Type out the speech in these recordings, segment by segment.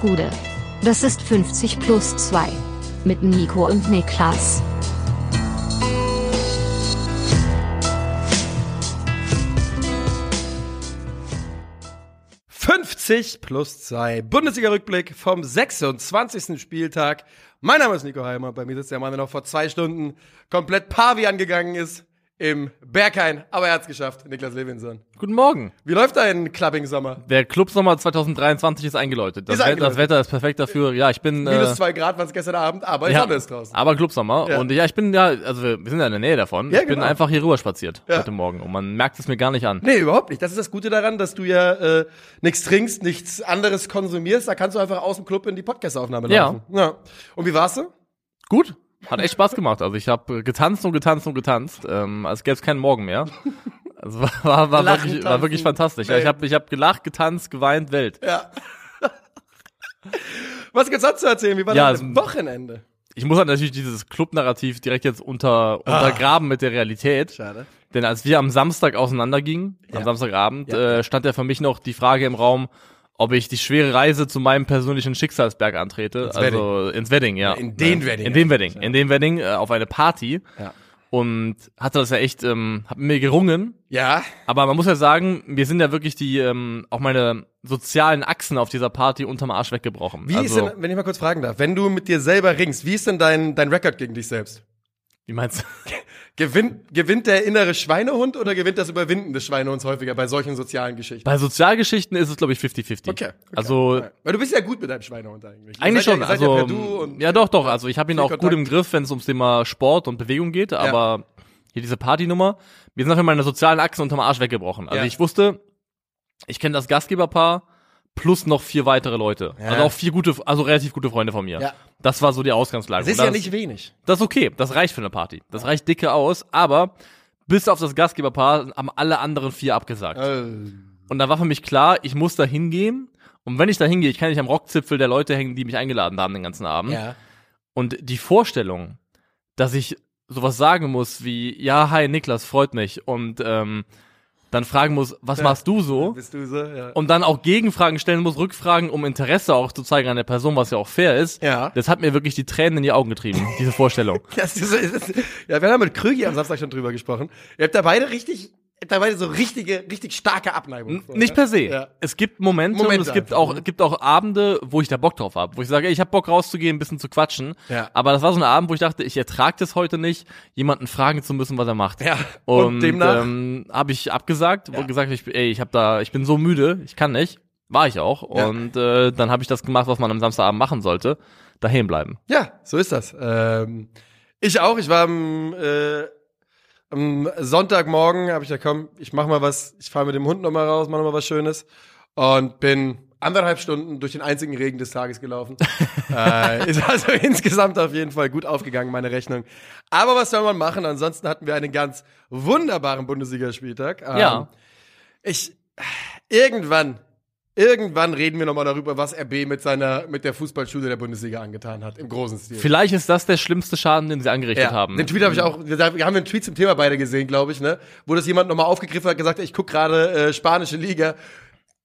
Gude. Das ist 50 plus 2. Mit Nico und Niklas. »50 plus 2. Bundesliga-Rückblick vom 26. Spieltag. Mein Name ist Nico Heimer. Bei mir sitzt der Mann, der noch vor zwei Stunden komplett Pavi angegangen ist im Berghain, aber er hat's geschafft, Niklas Levinson. Guten Morgen. Wie läuft dein Clubbing-Sommer? Der Clubsommer 2023 ist eingeläutet. Das, Ist eingeläutet. das Wetter ist perfekt dafür. Ja, ich bin Minus äh, zwei Grad war es gestern Abend, aber die ja, Sonne ist draußen. aber Clubsommer Ja. und ja, ich bin ja, also wir sind ja in der Nähe davon. Ja, ich bin genau. einfach hier rüber spaziert Ja. heute Morgen und man merkt es mir gar nicht an. Nee, überhaupt nicht. Das ist das Gute daran, dass du ja äh, nichts trinkst, nichts anderes konsumierst. Da kannst du einfach aus dem Club in die Podcast-Aufnahme Ja. laufen. Ja. Und wie warst du? Gut, hat echt Spaß gemacht. Also ich habe getanzt und getanzt und getanzt, ähm, als gäbe es keinen Morgen mehr. Also war, war, war, Lachen, wirklich, war wirklich fantastisch. Ja, ich habe ich hab gelacht, getanzt, geweint, Welt. Ja. Was gibt's sonst zu erzählen? Wie war Ja, dein also- Wochenende? Ich muss halt natürlich dieses Club-Narrativ direkt jetzt unter, untergraben mit der Realität. Schade. Denn als wir am Samstag auseinandergingen, Ja. am Samstagabend, Ja. äh, stand ja für mich noch die Frage im Raum, ob ich die schwere Reise zu meinem persönlichen Schicksalsberg antrete. Ins also ins Wedding, ja. In den Ja. Wedding. In den Wedding. In den Wedding, äh, auf eine Party. Ja. Und hatte das ja echt, ähm, hab mir gerungen. Ja. Aber man muss ja sagen, wir sind ja wirklich die, ähm, auch meine sozialen Achsen auf dieser Party unterm Arsch weggebrochen. Wie also, ist denn, wenn ich mal kurz fragen darf, wenn du mit dir selber ringst, wie ist denn dein, dein Rekord gegen dich selbst? Wie meinst du? Gewinnt, gewinnt der innere Schweinehund oder gewinnt das Überwinden des Schweinehunds häufiger bei solchen sozialen Geschichten? Bei Sozialgeschichten ist es, glaube ich, 50-50. Okay. okay. Also, Weil du bist ja gut mit deinem Schweinehund eigentlich. Eigentlich schon, Ja, also ja und ja doch, doch. Also ich habe ihn auch gut Kontakt. im Griff, wenn es ums Thema Sport und Bewegung geht. Aber hier diese Partynummer, wir sind einfach meine sozialen Achsen unterm Arsch weggebrochen. Also Ja. ich wusste, ich kenne das Gastgeberpaar plus noch vier weitere Leute. Ja. Also auch vier gute, also relativ gute Freunde von mir. Ja. Das war so die Ausgangslage. Das ist Und ja nicht wenig. das ist okay, das reicht für eine Party. Das reicht dicke aus, aber bis auf das Gastgeberpaar haben alle anderen vier abgesagt. Äh, Und da war für mich klar, ich muss da hingehen. Und wenn ich da hingehe, ich kann nicht am Rockzipfel der Leute hängen, die mich eingeladen haben den ganzen Abend. ja. Und die Vorstellung, dass ich sowas sagen muss wie, ja, hi Niklas, freut mich. Und ähm, dann fragen muss, was Ja. machst du so? Bist du so? Ja. Und dann auch Gegenfragen stellen muss, Rückfragen, um Interesse auch zu zeigen an der Person, was ja auch fair ist. Ja. Das hat mir wirklich die Tränen in die Augen getrieben, diese Vorstellung. Das ist, das ist, ja, wir haben mit Krügi am Samstag schon drüber gesprochen. Ihr habt da beide richtig, beide so richtige, richtig starke Abneigung. vor, Nicht ne? per se. Ja. Es gibt Momente, Momente und es gibt auch, ne? gibt auch Abende, wo ich da Bock drauf habe. Wo ich sage, ey, ich habe Bock rauszugehen, ein bisschen zu quatschen. Ja. Aber das war so ein Abend, wo ich dachte, ich ertrage das heute nicht, jemanden fragen zu müssen, was er macht. Ja. Und, Und demnach? ähm, habe ich abgesagt, Ja. wo gesagt, ich, ey, ich habe da, ich bin so müde, ich kann nicht. War ich auch. Ja. Und äh, dann habe ich das gemacht, was man am Samstagabend machen sollte. Daheim bleiben. Ja, so ist das. Ähm, ich auch. Ich war am, äh, am Sonntagmorgen, habe ich gesagt, komm, ich mach mal was. Ich fahre mit dem Hund noch mal raus, mach noch mal was Schönes und bin anderthalb Stunden durch den einzigen Regen des Tages gelaufen. äh, ist also insgesamt auf jeden Fall gut aufgegangen, meine Rechnung. Aber was soll man machen? Ansonsten hatten wir einen ganz wunderbaren Bundesligaspieltag. Ähm, Ja. Ich irgendwann irgendwann reden wir noch mal darüber, was RB mit seiner mit der Fußballschule der Bundesliga angetan hat im großen Stil. Vielleicht ist das der schlimmste Schaden, den sie angerichtet haben. Den Tweet habe ich auch, wir wir haben einen Tweet zum Thema beide gesehen, glaube ich, ne? Wo das jemand nochmal aufgegriffen hat, gesagt, ich gucke gerade äh, spanische Liga.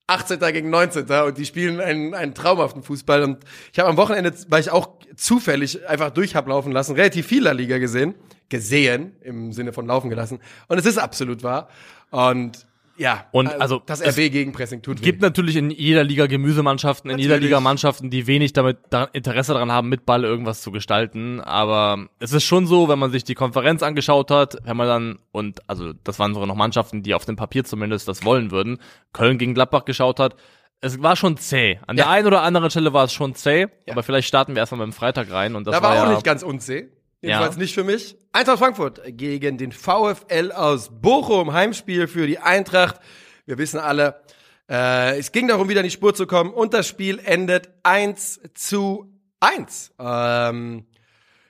18. gegen 19. und die spielen einen, einen traumhaften Fußball und ich habe am Wochenende, weil ich auch zufällig einfach durch hab laufen lassen, relativ viel La Liga gesehen, gesehen im Sinne von laufen gelassen und es ist absolut wahr und ja, Und also, das es RB Gegenpressing tut gibt weh. natürlich in jeder Liga Gemüsemannschaften, in jeder Natürlich. Liga Mannschaften, die wenig damit daran, Interesse daran haben, mit Ball irgendwas zu gestalten. Aber es ist schon so, wenn man sich die Konferenz angeschaut hat, wenn man dann, und also das waren sogar noch Mannschaften, die auf dem Papier zumindest das wollen würden, Köln gegen Gladbach geschaut hat, es war schon zäh. An der Ja. einen oder anderen Stelle war es schon zäh, Ja. aber vielleicht starten wir erstmal mit dem Freitag rein. Und das Da war auch ja, nicht ganz unzäh. Jedenfalls Ja. nicht für mich. Eintracht Frankfurt gegen den VfL aus Bochum. Heimspiel für die Eintracht. Wir wissen alle, äh, es ging darum, wieder in die Spur zu kommen. Und das Spiel endet 1 zu 1. Ähm,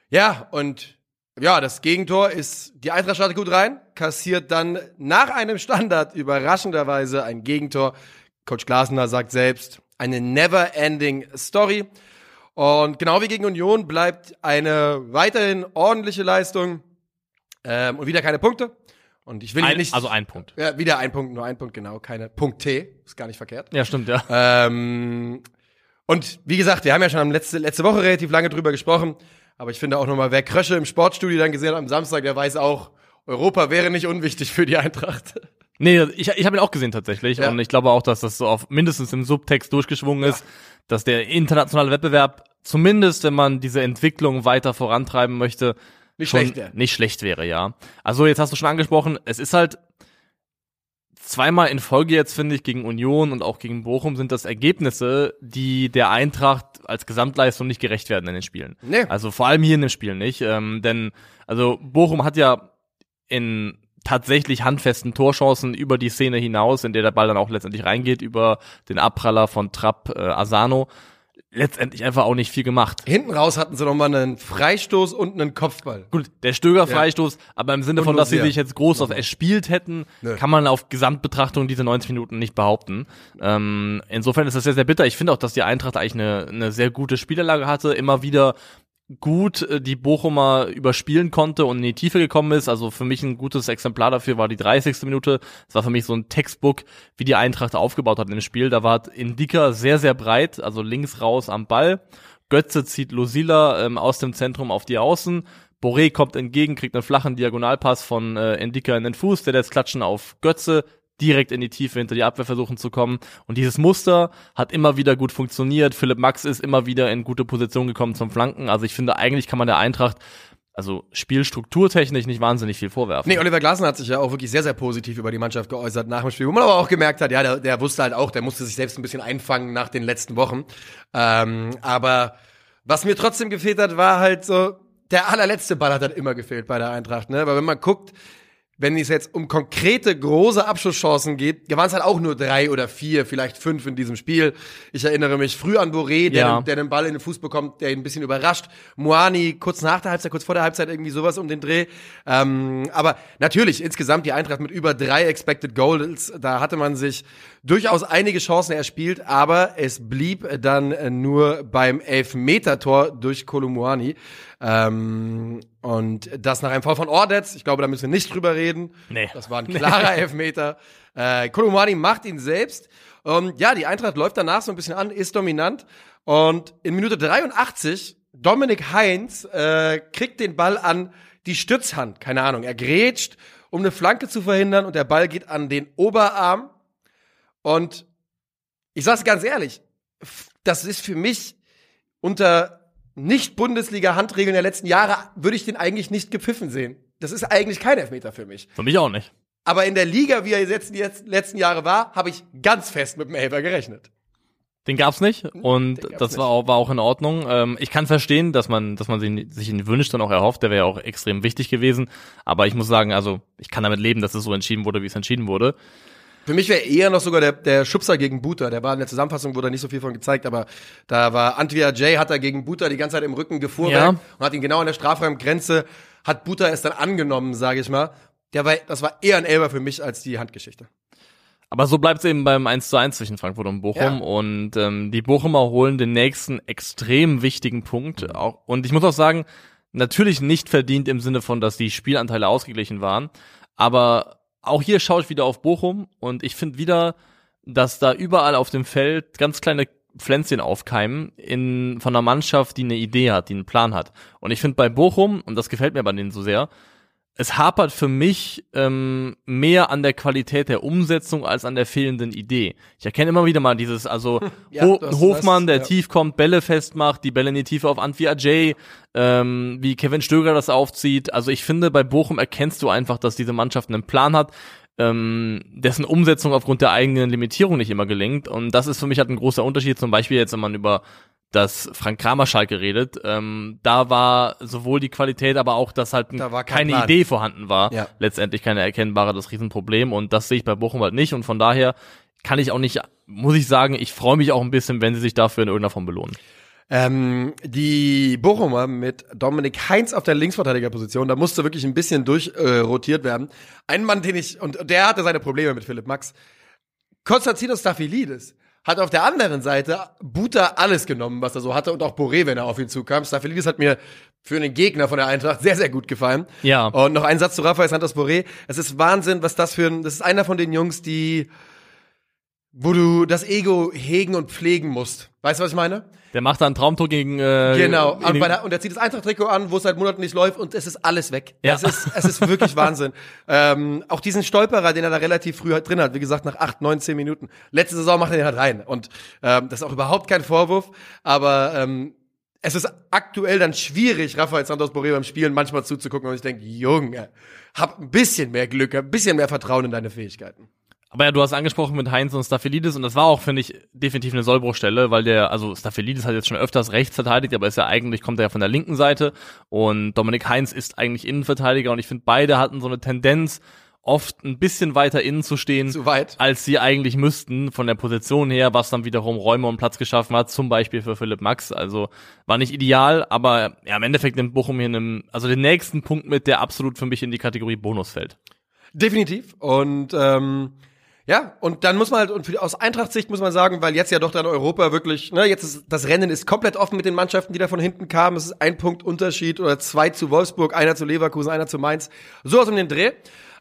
ja, und ja, das Gegentor ist, die Eintracht startet gut rein, kassiert dann nach einem Standard überraschenderweise ein Gegentor. Coach Glasner sagt selbst, eine never-ending Story. Und genau wie gegen Union bleibt eine weiterhin ordentliche Leistung ähm, und wieder keine Punkte. Und ich will ein, nicht. also ein Punkt. ja, wieder ein Punkt, nur ein Punkt, genau, keine Punkt T. Ist gar nicht verkehrt. Ja, stimmt, ja. Ähm, Und wie gesagt, wir haben ja schon letzte, letzte Woche relativ lange drüber gesprochen. Aber ich finde auch nochmal, wer Krösche im Sportstudio dann gesehen hat am Samstag, der weiß auch, Europa wäre nicht unwichtig für die Eintracht. Nee, ich, ich habe ihn auch gesehen tatsächlich. Ja. Und ich glaube auch, dass das so auf mindestens im Subtext durchgeschwungen ist, dass der internationale Wettbewerb, zumindest wenn man diese Entwicklung weiter vorantreiben möchte, Nicht schlecht wäre. nicht schlecht wäre, ja. Also jetzt hast du schon angesprochen, es ist halt zweimal in Folge jetzt, finde ich, gegen Union und auch gegen Bochum sind das Ergebnisse, die der Eintracht als Gesamtleistung nicht gerecht werden in den Spielen. Nee. Also vor allem hier in dem Spiel nicht. Ähm, denn, also Bochum hat ja in tatsächlich handfesten Torchancen über die Szene hinaus, in der der Ball dann auch letztendlich reingeht, über den Abpraller von Trapp äh, Asano, letztendlich einfach auch nicht viel gemacht. Hinten raus hatten sie nochmal einen Freistoß und einen Kopfball. Gut, der Stöger-Freistoß, aber im Sinne Und von, dass sie sich jetzt groß auf erspielt hätten, Nö. kann man auf Gesamtbetrachtung diese 90 Minuten nicht behaupten. Ähm, insofern ist das sehr, sehr bitter. Ich finde auch, dass die Eintracht eigentlich eine, eine sehr gute Spielerlage hatte, immer wieder gut äh, die Bochumer überspielen konnte und in die Tiefe gekommen ist. Also für mich ein gutes Exemplar dafür war die 30. Minute. Das war für mich so ein Textbook, wie die Eintracht aufgebaut hat im Spiel. Da war Indika sehr, sehr breit, also links raus am Ball. Götze zieht Losila ähm, aus dem Zentrum auf die Außen. Boré kommt entgegen, kriegt einen flachen Diagonalpass von äh, Endika in den Fuß, der lässt klatschen auf Götze, direkt in die Tiefe hinter die Abwehr versuchen zu kommen. Und dieses Muster hat immer wieder gut funktioniert. Philipp Max ist immer wieder in gute Position gekommen zum Flanken. Also ich finde, eigentlich kann man der Eintracht, also spielstrukturtechnisch, nicht wahnsinnig viel vorwerfen. Nee, Oliver Glasner hat sich ja auch wirklich sehr, sehr positiv über die Mannschaft geäußert nach dem Spiel, wo man aber auch gemerkt hat, ja, der, der wusste halt auch, der musste sich selbst ein bisschen einfangen nach den letzten Wochen. Ähm, aber was mir trotzdem gefehlt hat, war halt so, der allerletzte Ball hat halt immer gefehlt bei der Eintracht, ne? Weil wenn man guckt, wenn es jetzt um konkrete große Abschusschancen geht, waren es halt auch nur drei oder vier, vielleicht fünf in diesem Spiel. Ich erinnere mich früh an Boré, der, Ja. den, der den Ball in den Fuß bekommt, der ihn ein bisschen überrascht. Moani kurz nach der Halbzeit, kurz vor der Halbzeit irgendwie sowas um den Dreh. Ähm, aber natürlich insgesamt die Eintracht mit über drei Expected Goals, da hatte man sich durchaus einige Chancen erspielt, aber es blieb dann nur beim Elfmeter-Tor durch Kolumuani. Ähm, und das nach einem Fall von Ordetz. Ich glaube, da müssen wir nicht drüber reden. Nee. Das war ein klarer Elfmeter. Äh, Kolumani macht ihn selbst. Und ja, die Eintracht läuft danach so ein bisschen an, ist dominant. Und in Minute 83, Dominik Heinz äh, kriegt den Ball an die Stützhand. Keine Ahnung, er grätscht, um eine Flanke zu verhindern. Und der Ball geht an den Oberarm. Und ich sag's ganz ehrlich, das ist für mich unter nicht-Bundesliga-Handregeln der letzten Jahre, würde ich den eigentlich nicht gepfiffen sehen. Das ist eigentlich kein Elfmeter für mich. Für mich auch nicht. Aber in der Liga, wie er jetzt die letzten Jahre war, habe ich ganz fest mit dem Elfer gerechnet. Den gab's nicht und den gab's das war auch, war auch in Ordnung. Ähm, ich kann verstehen, dass man, dass man sich, sich ihn wünscht und auch erhofft. Der wäre auch extrem wichtig gewesen. Aber ich muss sagen, also ich kann damit leben, dass es so entschieden wurde, wie es entschieden wurde. Für mich wäre eher noch sogar der, der Schubser gegen Buta. Der war in der Zusammenfassung, wurde da nicht so viel von gezeigt, aber da war Antwia Jay, hat er gegen Buta die ganze Zeit im Rücken gefuhrwerk Ja. und hat ihn genau an der Strafraumgrenze, hat Buta es dann angenommen, sage ich mal. Der war, das war eher ein Elber für mich als die Handgeschichte. Aber so bleibt es eben beim 1 zu 1 zwischen Frankfurt und Bochum. Ja. Und ähm, die Bochumer holen den nächsten extrem wichtigen Punkt. Auch, und ich muss auch sagen, natürlich nicht verdient im Sinne von, dass die Spielanteile ausgeglichen waren. Aber auch hier schaue ich wieder auf Bochum und ich finde wieder, dass da überall auf dem Feld ganz kleine Pflänzchen aufkeimen in, von einer Mannschaft, die eine Idee hat, die einen Plan hat. Und ich finde bei Bochum, und das gefällt mir bei denen so sehr, es hapert für mich ähm, mehr an der Qualität der Umsetzung als an der fehlenden Idee. Ich erkenne immer wieder mal dieses, also Ja, Ho Hofmann, der ja. tief kommt, Bälle festmacht, die Bälle in die Tiefe auf Antwi Ajay, ähm, wie Kevin Stöger das aufzieht. Also ich finde, bei Bochum erkennst du einfach, dass diese Mannschaft einen Plan hat, ähm, dessen Umsetzung aufgrund der eigenen Limitierung nicht immer gelingt. Und das ist für mich halt ein großer Unterschied. Zum Beispiel jetzt, wenn man über das Frank Kramer Schalke redet, ähm, da war sowohl die Qualität, aber auch, dass halt Da kein keine Plan. Idee vorhanden war. Ja. Letztendlich keine erkennbare, das Riesenproblem. Und das sehe ich bei Bochum halt nicht. Und von daher kann ich auch nicht, muss ich sagen, ich freue mich auch ein bisschen, wenn sie sich dafür in irgendeiner Form belohnen. Ähm, die Bochumer mit Dominik Heinz auf der Linksverteidigerposition, da musste wirklich ein bisschen durchrotiert äh, werden. Ein Mann, den ich, und der hatte seine Probleme mit Philipp Max. Konstantinos Staphylidis hat auf der anderen Seite Buta alles genommen, was er so hatte und auch Boré, wenn er auf ihn zukam. Staphylidis hat mir für einen Gegner von der Eintracht sehr, sehr gut gefallen. Ja. Und noch ein Satz zu Rafael Santos Boré. Es ist Wahnsinn, was das für ein, das ist einer von den Jungs, die wo du das Ego hegen und pflegen musst. Weißt du, was ich meine? Der macht da ein Traumtor gegen. Äh, Genau. Und, der, und er zieht das Eintracht-Trikot an, wo es seit Monaten nicht läuft und es ist alles weg. Ja. Es, ist, es ist wirklich Wahnsinn. Ähm, auch diesen Stolperer, den er da relativ früh halt drin hat, wie gesagt, nach acht, neun, zehn Minuten. Letzte Saison macht er den halt rein. Und ähm, das ist auch überhaupt kein Vorwurf, aber ähm, es ist aktuell dann schwierig, Rafael Santos Borré beim Spielen manchmal zuzugucken und ich denke, Junge, hab ein bisschen mehr Glück, ein bisschen mehr Vertrauen in deine Fähigkeiten. Aber ja, du hast angesprochen mit Heinz und Staphylides und das war auch, finde ich, definitiv eine Sollbruchstelle, weil der, also Staphylides hat jetzt schon öfters rechts verteidigt, aber ist ja eigentlich, kommt er ja von der linken Seite und Dominik Heinz ist eigentlich Innenverteidiger und ich finde, beide hatten so eine Tendenz, oft ein bisschen weiter innen zu stehen, Zu weit. als sie eigentlich müssten von der Position her, was dann wiederum Räume und Platz geschaffen hat, zum Beispiel für Philipp Max. Also war nicht ideal, aber ja, im Endeffekt nimmt Bochum hier einen, also den nächsten Punkt mit, der absolut für mich in die Kategorie Bonus fällt. Definitiv. Und ähm, ja, und dann muss man halt, und für, aus Eintracht-Sicht muss man sagen, weil jetzt ja doch dann Europa wirklich, ne, jetzt ist das Rennen ist komplett offen mit den Mannschaften, die da von hinten kamen. Es ist ein Punkt Unterschied oder zwei zu Wolfsburg, einer zu Leverkusen, einer zu Mainz. Sowas um den Dreh.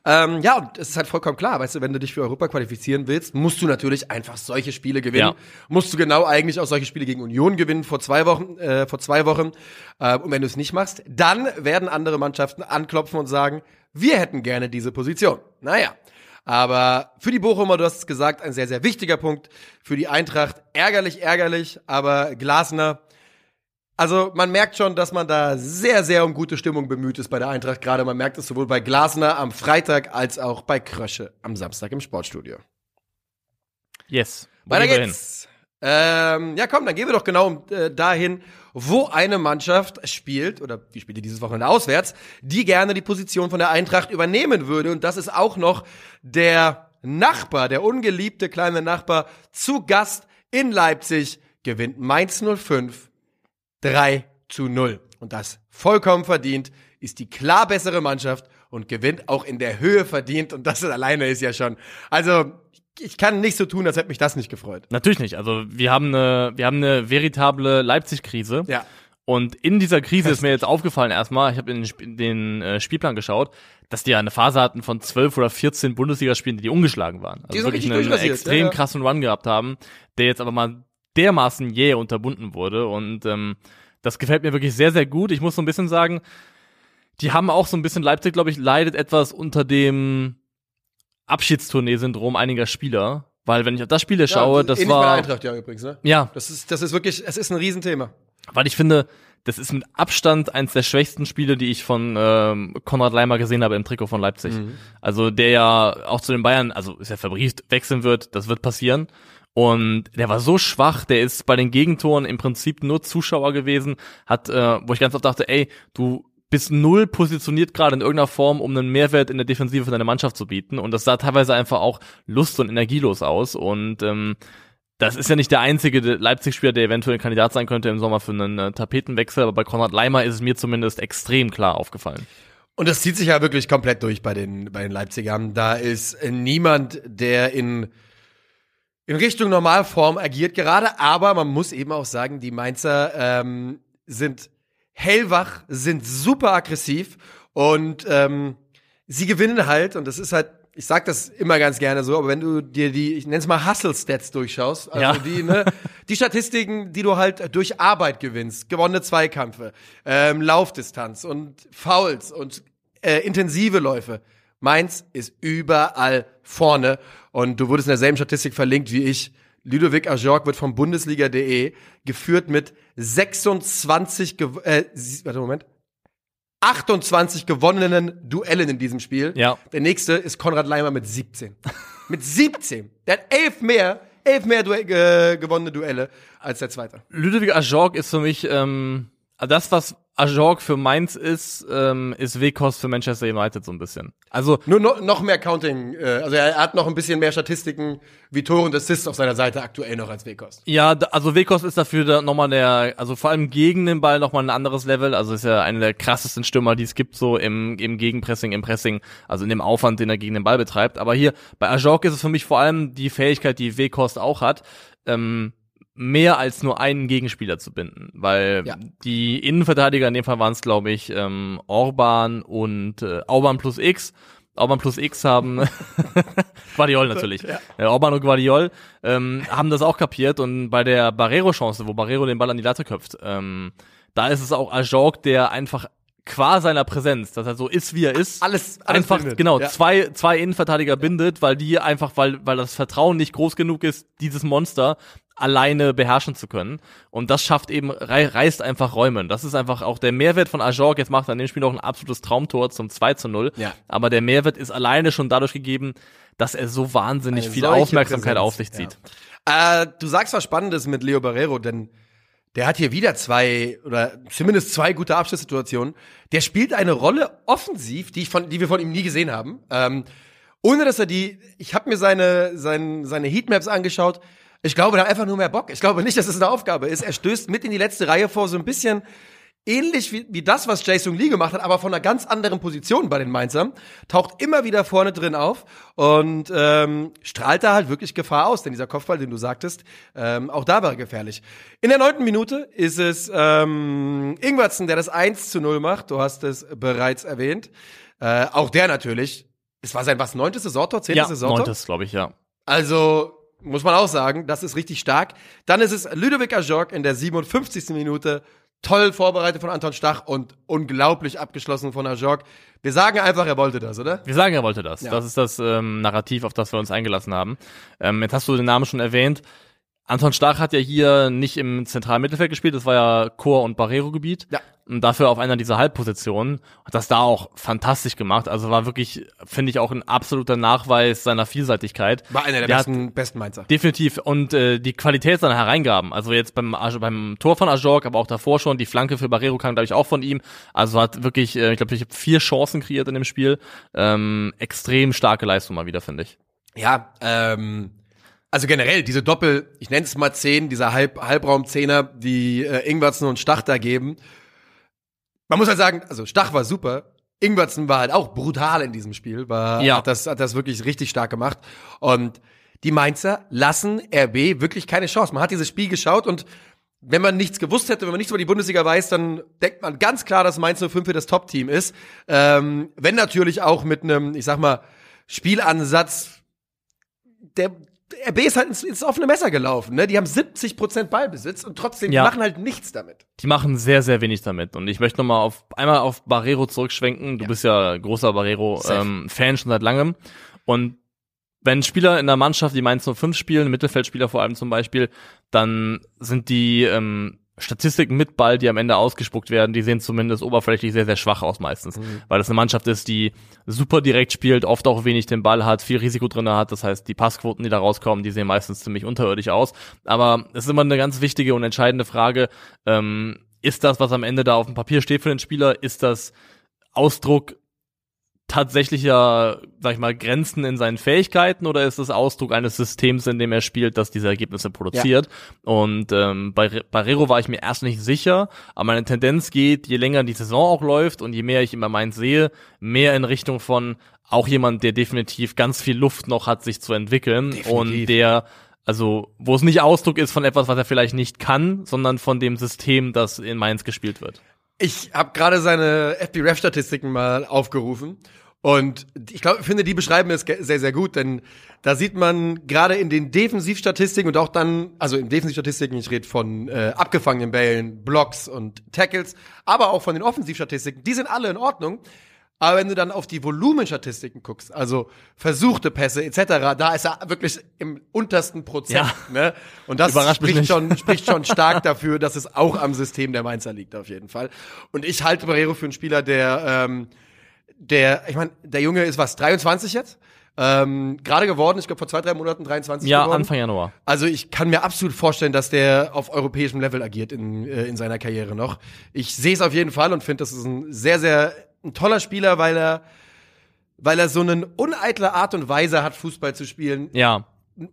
Ähm, ja, und es ist halt vollkommen klar, weißt du, wenn du dich für Europa qualifizieren willst, musst du natürlich einfach solche Spiele gewinnen. Ja. Musst du genau eigentlich auch solche Spiele gegen Union gewinnen vor zwei Wochen, äh, vor zwei Wochen. Äh, und wenn du es nicht machst, dann werden andere Mannschaften anklopfen und sagen, wir hätten gerne diese Position. Naja. Aber für die Bochumer, du hast es gesagt, ein sehr, sehr wichtiger Punkt. Für die Eintracht ärgerlich, ärgerlich, aber Glasner, also man merkt schon, dass man da sehr, sehr um gute Stimmung bemüht ist bei der Eintracht. Gerade man merkt es sowohl bei Glasner am Freitag als auch bei Krösche am Samstag im Sportstudio. Yes. Weiter geht's. Ähm, ja, komm, dann gehen wir doch genau äh, dahin, wo eine Mannschaft spielt, oder die spielt dieses Wochenende auswärts, die gerne die Position von der Eintracht übernehmen würde. Und das ist auch noch der Nachbar, der ungeliebte kleine Nachbar, zu Gast in Leipzig, gewinnt Mainz 05 3 zu 0. Und das vollkommen verdient, ist die klar bessere Mannschaft und gewinnt auch in der Höhe verdient. Und das alleine ist ja schon. Also, ich kann nicht so tun, als hätte mich das nicht gefreut. Natürlich nicht. Also wir haben eine, wir haben eine veritable Leipzig-Krise. Ja. Und in dieser Krise ist mir jetzt aufgefallen erstmal, ich habe in den, Sp den äh, Spielplan geschaut, dass die ja eine Phase hatten von 12 oder 14 Bundesligaspielen, die ungeschlagen waren. Also Die wirklich einen extrem ja, ja. krassen Run gehabt haben, der jetzt aber mal dermaßen jäh unterbunden wurde. Und ähm, das gefällt mir wirklich sehr, sehr gut. Ich muss so ein bisschen sagen, die haben auch so ein bisschen, Leipzig, glaube ich, leidet etwas unter dem Abschiedstournee-Syndrom einiger Spieler. Weil wenn ich auf das Spiel schaue, das ähnlich bei der war. Eintracht ja übrigens, ne? Ja, Das ist, das ist wirklich, es ist ein Riesenthema. weil ich finde, das ist mit Abstand eins der schwächsten Spiele, die ich von ähm, Konrad Leimer gesehen habe im Trikot von Leipzig. Also der ja auch zu den Bayern, also ist ja verbrieft, wechseln wird, das wird passieren. Und der war so schwach, der ist bei den Gegentoren im Prinzip nur Zuschauer gewesen, hat, äh, wo ich ganz oft dachte, ey, du bist null positioniert gerade in irgendeiner Form, um einen Mehrwert in der Defensive für deine Mannschaft zu bieten. Und das sah teilweise einfach auch lust- und energielos aus. Und ähm, das ist ja nicht der einzige Leipzig-Spieler, der eventuell ein Kandidat sein könnte im Sommer für einen äh, Tapetenwechsel, aber bei Konrad Leimer ist es mir zumindest extrem klar aufgefallen. Und das zieht sich ja wirklich komplett durch bei den, bei den Leipzigern. Da ist äh, niemand, der in, in Richtung Normalform agiert gerade, aber man muss eben auch sagen, die Mainzer ähm, sind hellwach, sind super aggressiv und ähm, sie gewinnen halt und das ist halt, ich sag das immer ganz gerne so, aber wenn du dir die, ich nenne es mal Hustle-Stats durchschaust, also Ja. die, ne, die Statistiken, die du halt durch Arbeit gewinnst, gewonnene Zweikämpfe, ähm, Laufdistanz und Fouls und äh, intensive Läufe. Mainz ist überall vorne und du wurdest in derselben Statistik verlinkt wie ich. Ludovic Ajorg wird vom Bundesliga.de geführt mit 26, gew äh, warte Moment, 28 gewonnenen Duellen in diesem Spiel. Ja. Der nächste ist Konrad Leimer mit 17. mit 17. Der hat elf mehr, elf mehr Duell, äh, gewonnene Duelle als der zweite. Ludovic Ajorg ist für mich, ähm, das, was Ajorg für Mainz ist, ähm, ist Wekos für Manchester United so ein bisschen. Also, Nur no, noch mehr Counting, äh, also er hat noch ein bisschen mehr Statistiken wie Tore und Assists auf seiner Seite aktuell noch als Wekost. Ja, also Wekos ist dafür da nochmal der, also vor allem gegen den Ball nochmal ein anderes Level. Also ist ja einer der krassesten Stürmer, die es gibt, so im, im Gegenpressing, im Pressing, also in dem Aufwand, den er gegen den Ball betreibt. Aber hier bei Ajork ist es für mich vor allem die Fähigkeit, die Wekost auch hat, ähm, mehr als nur einen Gegenspieler zu binden. Weil Ja. die Innenverteidiger, in dem Fall waren es, glaube ich, ähm, Orban und äh, Orban plus X. Orban plus X haben, Guardiol natürlich, ja. Äh, Orban und Guardiol ähm, haben das auch kapiert und bei der Barrero-Chance, wo Barrero den Ball an die Latte köpft, ähm, da ist es auch Ajorg, der einfach qua seiner Präsenz, dass er so ist, wie er ist, alles, alles einfach bindet. genau Ja. zwei zwei Innenverteidiger bindet, weil die einfach, weil weil das Vertrauen nicht groß genug ist, dieses Monster alleine beherrschen zu können. Und das schafft eben, rei reißt einfach Räume. Das ist einfach auch der Mehrwert von Ajorg. Jetzt macht er in dem Spiel noch ein absolutes Traumtor zum 2 zu 0. Ja. Aber der Mehrwert ist alleine schon dadurch gegeben, dass er so wahnsinnig Eine viel Aufmerksamkeit Präsenz, auf sich zieht. Ja. Äh, du sagst was Spannendes mit Leo Barrero, denn der hat hier wieder zwei oder zumindest zwei gute Abschlusssituationen. Der spielt eine Rolle offensiv, die, ich von, die wir von ihm nie gesehen haben. Ähm, ohne dass er die, ich habe mir seine, seine, seine Heatmaps angeschaut. Ich glaube, hat einfach nur mehr Bock. Ich glaube nicht, dass es eine Aufgabe ist. Er stößt mit in die letzte Reihe vor, so ein bisschen ähnlich wie, wie das, was Jason Lee gemacht hat, aber von einer ganz anderen Position bei den Mainzern. Taucht immer wieder vorne drin auf und ähm, strahlt da halt wirklich Gefahr aus, denn dieser Kopfball, den du sagtest, ähm, auch da war er gefährlich. In der neunten Minute ist es ähm, Ingwertsen, der das 1 zu 0 macht. Du hast es bereits erwähnt. Äh, auch der natürlich. Es war sein was neuntes Saisontor, zehntes Ja, Saisontor. neuntes, glaube ich, ja. Also muss man auch sagen, das ist richtig stark. Dann ist es Ludovic Ajorg in der 57. Minute. Toll vorbereitet von Anton Stach und unglaublich abgeschlossen von Ajorg. Wir sagen einfach, er wollte das, oder? Wir sagen, er wollte das. Ja. Das ist das ähm, Narrativ, auf das wir uns eingelassen haben. Ähm, jetzt hast du den Namen schon erwähnt. Anton Stach hat ja hier nicht im zentralen Mittelfeld gespielt, das war ja Chor- und Barrero-Gebiet. Ja. Und dafür auf einer dieser Halbpositionen. Hat das da auch fantastisch gemacht. Also war wirklich, finde ich, auch ein absoluter Nachweis seiner Vielseitigkeit. War einer der, Der besten, besten Mainzer. Definitiv. Und äh, die Qualität seiner Hereingaben, also jetzt beim, beim Tor von Ajorg, aber auch davor schon, die Flanke für Barrero kam, glaube ich, auch von ihm. Also hat wirklich, äh, ich glaube, ich habe vier Chancen kreiert in dem Spiel. Ähm, extrem starke Leistung mal wieder, finde ich. Ja, ähm, also generell, diese Doppel, ich nenne es mal zehn, dieser Halb, Halbraum-Zehner, die äh, Ingwertsen und Stach da geben. Man muss halt sagen, also Stach war super. Ingwertsen war halt auch brutal in diesem Spiel, war, Ja. hat, das, hat das wirklich richtig stark gemacht. Und die Mainzer lassen RB wirklich keine Chance. Man hat dieses Spiel geschaut und wenn man nichts gewusst hätte, wenn man nichts über die Bundesliga weiß, dann denkt man ganz klar, dass Mainz 05 das Top-Team ist. Ähm, wenn natürlich auch mit einem, ich sag mal, Spielansatz, der RB ist halt ins, ins offene Messer gelaufen. Ne? Die haben 70 Prozent Ballbesitz und trotzdem Ja. machen halt nichts damit. Die machen sehr, sehr wenig damit. Und ich möchte nochmal auf, einmal auf Barrero zurückschwenken. Du Ja. bist ja großer. Barrero-Fan schon seit langem. Und wenn Spieler in der Mannschaft, die Mainz 05 spielen, Mittelfeldspieler vor allem zum Beispiel, dann sind die ähm, Statistiken mit Ball, die am Ende ausgespuckt werden, die sehen zumindest oberflächlich sehr, sehr schwach aus meistens. Weil das eine Mannschaft ist, die super direkt spielt, oft auch wenig den Ball hat, viel Risiko drin hat. Das heißt, die Passquoten, die da rauskommen, die sehen meistens ziemlich unterirdisch aus. Aber es ist immer eine ganz wichtige und entscheidende Frage, ähm, ist das, was am Ende da auf dem Papier steht für den Spieler, ist das Ausdruck tatsächlicher, sag ich mal, Grenzen in seinen Fähigkeiten oder ist es Ausdruck eines Systems, in dem er spielt, das diese Ergebnisse produziert? Und ähm, bei Barrero war ich mir erst nicht sicher, aber meine Tendenz geht, je länger die Saison auch läuft und je mehr ich immer Mainz sehe, mehr in Richtung von auch jemand, der definitiv ganz viel Luft noch hat, sich zu entwickeln Definitiv. und der also, wo es nicht Ausdruck ist von etwas, was er vielleicht nicht kann, sondern von dem System, das in Mainz gespielt wird. Ich habe gerade seine FBref-Statistiken mal aufgerufen und ich glaube, finde, die beschreiben es sehr, sehr gut, denn da sieht man gerade in den Defensivstatistiken und auch dann, also in Defensivstatistiken, ich rede von äh, abgefangenen Bällen, Blocks und Tackles, aber auch von den Offensivstatistiken, die sind alle in Ordnung. Aber wenn du dann auf die Volumenstatistiken guckst, also versuchte Pässe etc., da ist er wirklich im untersten Prozent. Ja. Ne? Und das spricht schon, spricht schon stark dafür, dass es auch am System der Mainzer liegt, auf jeden Fall. Und ich halte Barrero für einen Spieler, der, ähm, der, ich meine, der Junge ist was, 23 jetzt? Ähm, Gerade geworden, ich glaube vor zwei, drei Monaten 23 Ja, geworden. Anfang Januar. Also ich kann mir absolut vorstellen, dass der auf europäischem Level agiert in, äh, in seiner Karriere noch. Ich sehe es auf jeden Fall und finde, das ist ein sehr, sehr ein toller Spieler, weil er, weil er so eine uneitle Art und Weise hat, Fußball zu spielen, Ja,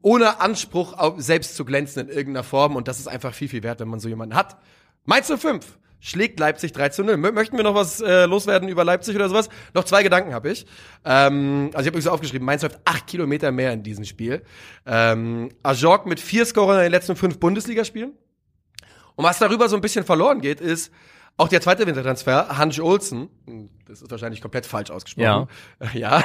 ohne Anspruch, selbst zu glänzen in irgendeiner Form. Und das ist einfach viel, viel wert, wenn man so jemanden hat. Mainz 05 schlägt Leipzig 3 zu 0. Mö- Möchten wir noch was äh, loswerden über Leipzig oder sowas? Noch zwei Gedanken habe ich. Ähm, also ich habe übrigens aufgeschrieben, Mainz läuft acht Kilometer mehr in diesem Spiel. Ähm, Ajorg mit vier Scorern in den letzten fünf Bundesligaspielen. Und was darüber so ein bisschen verloren geht, ist, Auch der zweite Wintertransfer, Hans Olsen, hm, das ist wahrscheinlich komplett falsch ausgesprochen. Ja. ja.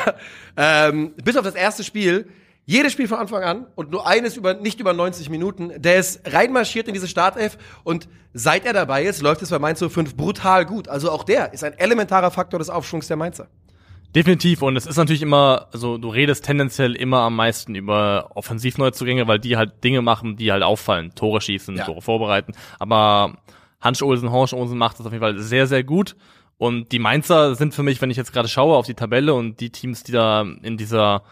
Ähm, bis auf das erste Spiel, jedes Spiel von Anfang an und nur eines über, nicht über 90 Minuten, der ist reinmarschiert in diese Startelf und seit er dabei ist, läuft es bei Mainz 05 brutal gut. Also auch der ist ein elementarer Faktor des Aufschwungs der Mainzer. Definitiv. Und es ist natürlich immer, also du redest tendenziell immer am meisten über Offensivneuzugänge, weil die halt Dinge machen, die halt auffallen. Tore schießen, Ja. Tore vorbereiten. Aber Hans Olsen, Horsch Olsen macht das auf jeden Fall sehr, sehr gut. Und die Mainzer sind für mich, wenn ich jetzt gerade schaue auf die Tabelle und die Teams, die da in dieser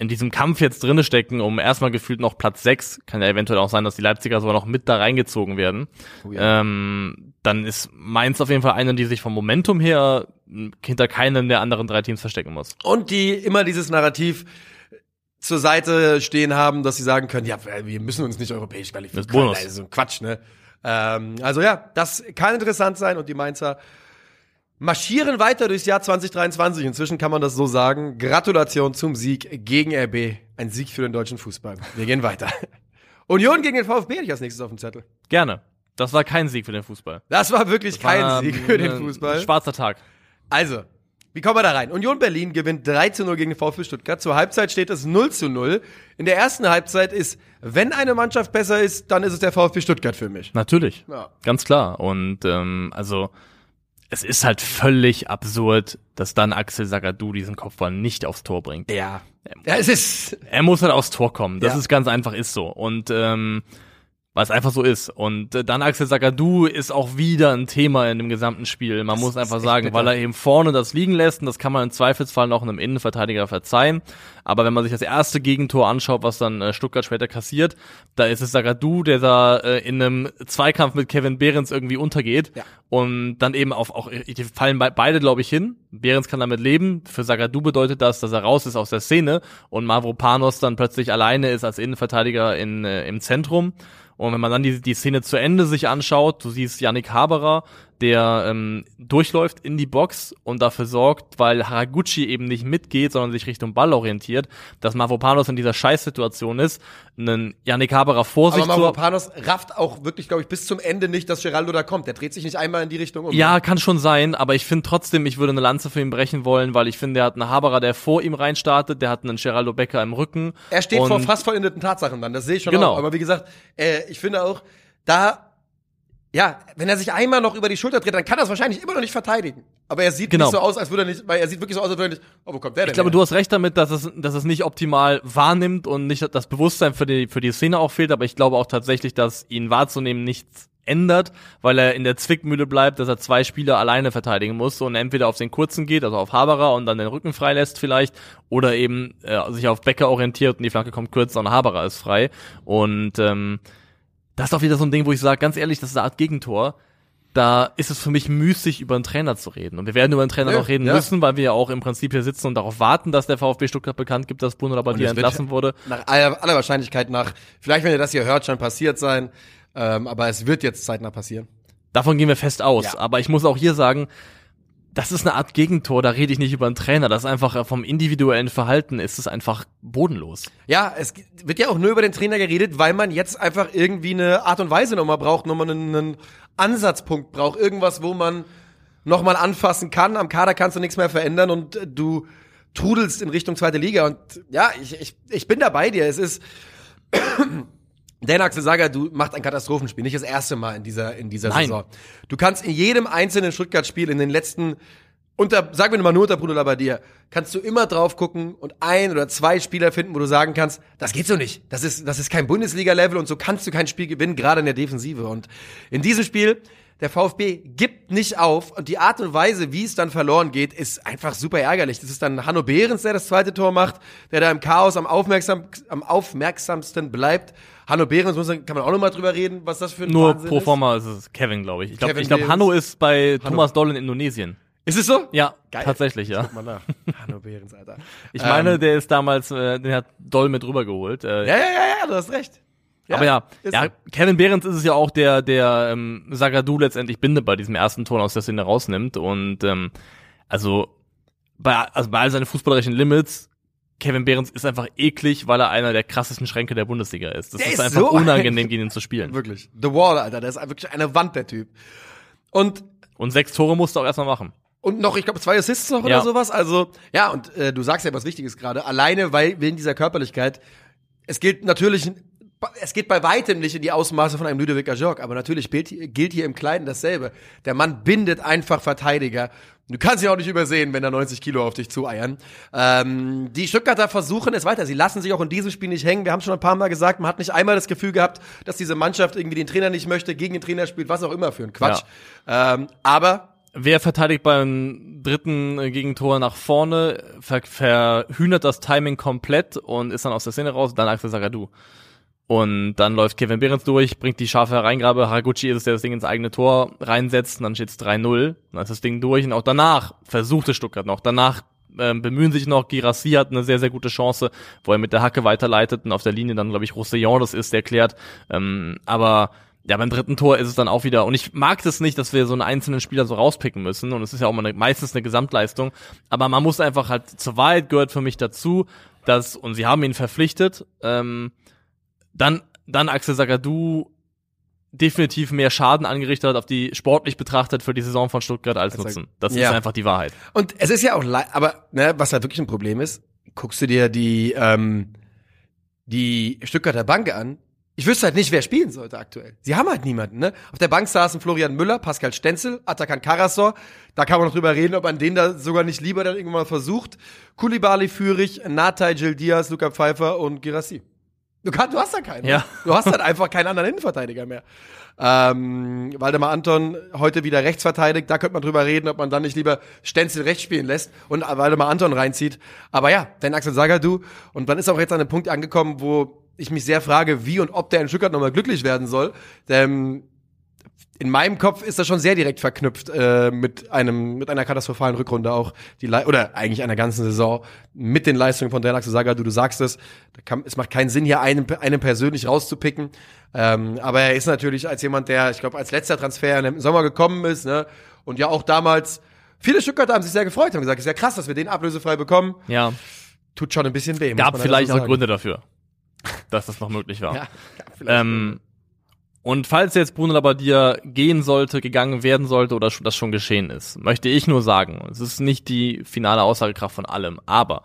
in diesem Kampf jetzt drinne stecken, um erstmal gefühlt noch Platz 6, kann ja eventuell auch sein, dass die Leipziger sogar noch mit da reingezogen werden. Oh ja. ähm, dann ist Mainz auf jeden Fall einer, die sich vom Momentum her hinter keinem der anderen drei Teams verstecken muss. Und die immer dieses Narrativ zur Seite stehen haben, dass sie sagen können, ja, wir müssen uns nicht europäisch qualifizieren. Das ist Bonus. Das ist so ein Quatsch, ne? Ähm, also ja, das kann interessant sein und die Mainzer marschieren weiter durchs Jahr 2023. Inzwischen kann man das so sagen. Gratulation zum Sieg gegen RB. Ein Sieg für den deutschen Fußball. Wir gehen weiter. Union gegen den VfB hätte ich als nächstes auf dem Zettel. Gerne. Das war kein Sieg für den Fußball. Das war wirklich kein War, Sieg für äh, den Fußball. Schwarzer Tag. Also, wie kommen wir da rein? Union Berlin gewinnt 3 zu 0 gegen den VfB Stuttgart. Zur Halbzeit steht es 0 zu 0. In der ersten Halbzeit ist, wenn eine Mannschaft besser ist, dann ist es der VfB Stuttgart für mich. Natürlich. Ja. Ganz klar. Und ähm, also es ist halt völlig absurd, dass dann Axel Sagadou diesen Kopfball nicht aufs Tor bringt. Ja. Ja, es ist. Er muss halt aufs Tor kommen. Das Ja. ist ganz einfach, ist so. Und ähm, weil es einfach so ist. Und äh, dann Axel Sagadou ist auch wieder ein Thema in dem gesamten Spiel. Man Das muss einfach sagen, bitter. weil er eben vorne das liegen lässt und das kann man im Zweifelsfall noch einem Innenverteidiger verzeihen. Aber wenn man sich das erste Gegentor anschaut, was dann äh, Stuttgart später kassiert, da ist es Sagadou, der da äh, in einem Zweikampf mit Kevin Behrens irgendwie untergeht. Ja. Und dann eben auf, auch, die fallen be beide, glaube ich, hin. Behrens kann damit leben. Für Sagadou bedeutet das, dass er raus ist aus der Szene und Mavropanos dann plötzlich alleine ist als Innenverteidiger in, äh, im Zentrum. Und wenn man dann die, die Szene zu Ende sich anschaut, du siehst Yannick Haberer, der ähm, durchläuft in die Box und dafür sorgt, weil Haraguchi eben nicht mitgeht, sondern sich Richtung Ball orientiert, dass Mavropanos in dieser Scheißsituation ist, einen Yannick Haberer vor Aber sich zu Mavropanos rafft auch wirklich, glaube ich, bis zum Ende nicht, dass Geraldo da kommt. Der dreht sich nicht einmal in die Richtung um. Ja, kann schon sein, aber ich finde trotzdem, ich würde eine Lanze für ihn brechen wollen, weil ich finde, er hat einen Haberer, der vor ihm reinstartet, der hat einen Geraldo Becker im Rücken. Er steht vor fast vollendeten Tatsachen dann, das sehe ich schon Genau. auch. Aber wie gesagt, äh, ich finde auch, da, ja, wenn er sich einmal noch über die Schulter dreht, dann kann er es wahrscheinlich immer noch nicht verteidigen. Aber er sieht Genau. nicht so aus, als würde er nicht, weil er sieht wirklich so aus, als würde er nicht, oh, wo kommt der denn Ich glaube, her? du hast recht damit, dass es, dass es nicht optimal wahrnimmt und nicht das Bewusstsein für die, für die Szene auch fehlt, aber ich glaube auch tatsächlich, dass ihn wahrzunehmen nichts ändert, weil er in der Zwickmühle bleibt, dass er zwei Spieler alleine verteidigen muss und entweder auf den kurzen geht, also auf Haberer und dann den Rücken freilässt vielleicht, oder eben äh, sich auf Becker orientiert und die Flanke kommt kürzer und Haberer ist frei. Und ähm, das ist auch wieder so ein Ding, wo ich sage, ganz ehrlich, das ist eine Art Gegentor. Da ist es für mich müßig, über einen Trainer zu reden. Und wir werden über einen Trainer Nö, noch reden ja. müssen, weil wir ja auch im Prinzip hier sitzen und darauf warten, dass der VfB Stuttgart bekannt gibt, dass Bruno Labbadia entlassen wurde. nach aller, aller Wahrscheinlichkeit nach, vielleicht wenn ihr das hier hört, schon passiert sein, ähm, aber es wird jetzt zeitnah passieren. Davon gehen wir fest aus. Ja. Aber ich muss auch hier sagen, das ist eine Art Gegentor, da rede ich nicht über einen Trainer. Das ist einfach vom individuellen Verhalten ist es einfach bodenlos. Ja, es wird ja auch nur über den Trainer geredet, weil man jetzt einfach irgendwie eine Art und Weise nochmal braucht, nochmal einen, einen Ansatzpunkt braucht, irgendwas, wo man nochmal anfassen kann. Am Kader kannst du nichts mehr verändern und äh, du trudelst in Richtung zweite Liga. Und ja, ich, ich, ich bin da bei dir. Es ist Dan Axel Sager, du machst ein Katastrophenspiel, nicht das erste Mal in dieser, in dieser Nein. Saison. Du kannst in jedem einzelnen Stuttgart-Spiel in den letzten, unter, sagen wir mal nur unter Bruno Labbadia, kannst du immer drauf gucken und ein oder zwei Spieler finden, wo du sagen kannst, das geht so nicht. Das ist, das ist kein Bundesliga-Level und so kannst du kein Spiel gewinnen, gerade in der Defensive. Und in diesem Spiel, der VfB gibt nicht auf und die Art und Weise, wie es dann verloren geht, ist einfach super ärgerlich. Das ist dann Hanno Behrens, der das zweite Tor macht, der da im Chaos am, aufmerksam, am aufmerksamsten bleibt. Hanno Behrens, muss man, kann man auch noch mal drüber reden, was das für ein Nur Wahnsinn pro ist. forma ist es Kevin, glaube ich. Ich glaube, glaub. Hanno ist bei Hanno. Thomas Doll in Indonesien. Ist es so? Ja, Geil. tatsächlich, ja. Guck mal nach. Hanno Behrens, Alter. Ich meine, Ähm, der ist damals, äh, den hat Doll mit rübergeholt. Äh, Ja, ja, ja, ja, du hast recht. Aber ja, ist ja, so. Kevin Behrens ist es ja auch, der, der ähm, Sagadou letztendlich bindet bei diesem ersten Ton aus der Szene rausnimmt. Und ähm, also bei, also bei all seinen fußballerischen Limits, Kevin Behrens ist einfach eklig, weil er einer der krassesten Schränke der Bundesliga ist. Das Der ist, ist einfach so unangenehm, gegen ihn zu spielen. Wirklich. The Wall, Alter, der ist wirklich eine Wand, der Typ. Und Und sechs Tore musst du auch erstmal machen. Und noch, ich glaube, zwei Assists noch Ja. oder sowas. Also, ja, und äh, du sagst ja was Wichtiges gerade. Alleine, weil wegen dieser Körperlichkeit, es gilt natürlich, es geht bei weitem nicht in die Ausmaße von einem Ludovic Ajorg, aber natürlich gilt, hier im Kleinen dasselbe. Der Mann bindet einfach Verteidiger. Du kannst ihn auch nicht übersehen, wenn da 90 Kilo auf dich zueiern. Ähm, die Stuttgarter versuchen es weiter. Sie lassen sich auch in diesem Spiel nicht hängen. Wir haben schon ein paar Mal gesagt, man hat nicht einmal das Gefühl gehabt, dass diese Mannschaft irgendwie den Trainer nicht möchte, gegen den Trainer spielt, was auch immer für ein Quatsch. Ähm, aber Wer verteidigt beim dritten äh, Gegentor nach vorne, ver verhühnert das Timing komplett und ist dann aus der Szene raus, dann Axel Sagadou. Und dann läuft Kevin Behrens durch, bringt die scharfe Hereingabe, Haraguchi ist es, der das Ding ins eigene Tor reinsetzt, und dann steht es 3-0, dann ist das Ding durch. Und auch danach versucht es Stuttgart noch, danach ähm, bemühen sich noch, Girassi hat eine sehr, sehr gute Chance, wo er mit der Hacke weiterleitet. Und auf der Linie dann, glaube ich, Roussillon das ist, der klärt, ähm, aber ja, beim dritten Tor ist es dann auch wieder, und ich mag das nicht, dass wir so einen einzelnen Spieler so rauspicken müssen, und es ist ja auch mal eine, meistens eine Gesamtleistung, aber man muss einfach halt, zur Wahrheit gehört für mich dazu, dass, und sie haben ihn verpflichtet, ähm, dann, dann Axel Sagadou definitiv mehr Schaden angerichtet hat, auf die sportlich betrachtet für die Saison von Stuttgart als Also, Nutzen. Das ja. ist einfach die Wahrheit. Und es ist ja auch, aber ne, was halt wirklich ein Problem ist, guckst du dir die ähm, die Stuttgarter Bank an. Ich wüsste halt nicht, wer spielen sollte aktuell. Sie haben halt niemanden, ne? Auf der Bank saßen Florian Müller, Pascal Stenzel, Atakan Karasor. Da kann man noch drüber reden, ob man den da sogar nicht lieber dann irgendwann mal versucht. Kulibali, Führig, Natay, Gil Diaz, Luca Pfeiffer und Girassi. Du, kannst, du hast da keinen. Ja. Du hast halt einfach keinen anderen Innenverteidiger mehr. Ähm, Waldemar Anton heute wieder rechts verteidigt. Da könnte man drüber reden, ob man dann nicht lieber Stenzel rechts spielen lässt und Waldemar Anton reinzieht. Aber ja, denn Axel Sagadou. Und dann ist auch jetzt an einem Punkt angekommen, wo ich mich sehr frage, wie und ob der in Stuttgart nochmal glücklich werden soll. Denn in meinem Kopf ist das schon sehr direkt verknüpft äh, mit einem mit einer katastrophalen Rückrunde auch die Le oder eigentlich einer ganzen Saison mit den Leistungen von Delax Saga. Du, du sagst es, kann, es macht keinen Sinn hier einen einen persönlich rauszupicken. Ähm, aber er ist natürlich als jemand, der ich glaube als letzter Transfer im Sommer gekommen ist, ne und ja auch damals viele Stuttgarter haben sich sehr gefreut, haben gesagt, ist ja krass, dass wir den ablösefrei bekommen. Ja, Tut schon ein bisschen weh. muss gab vielleicht auch. Gründe dafür, dass das noch möglich war. Ja, gab vielleicht Ähm, und falls jetzt Bruno Labbadia gehen sollte, gegangen werden sollte oder das schon geschehen ist, möchte ich nur sagen, es ist nicht die finale Aussagekraft von allem, aber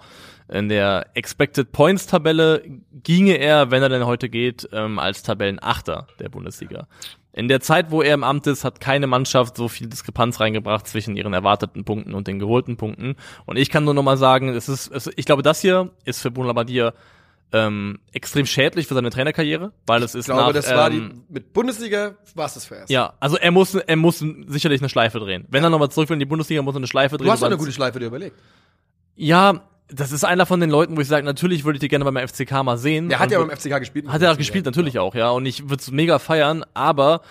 in der Expected Points Tabelle ginge er, wenn er denn heute geht, ähm, als Tabellenachter der Bundesliga. In der Zeit, wo er im Amt ist, hat keine Mannschaft so viel Diskrepanz reingebracht zwischen ihren erwarteten Punkten und den geholten Punkten. Und ich kann nur noch mal sagen, es ist, es, ich glaube, das hier ist für Bruno Labbadia ähm, extrem schädlich für seine Trainerkarriere, weil es ist Ich glaube, nach, das war ähm, die mit Bundesliga war es das für erst. ja, also er muss, er muss sicherlich eine Schleife drehen. Wenn er nochmal zurück will in die Bundesliga, muss er eine Schleife drehen. Du hast eine gute Schleife dir überlegt. Ja, das ist einer von den Leuten, wo ich sage, natürlich würde ich die gerne beim FCK mal sehen. Der hat ja beim FCK gespielt. hat er auch gespielt, natürlich auch, ja. Und ich würde es mega feiern, aber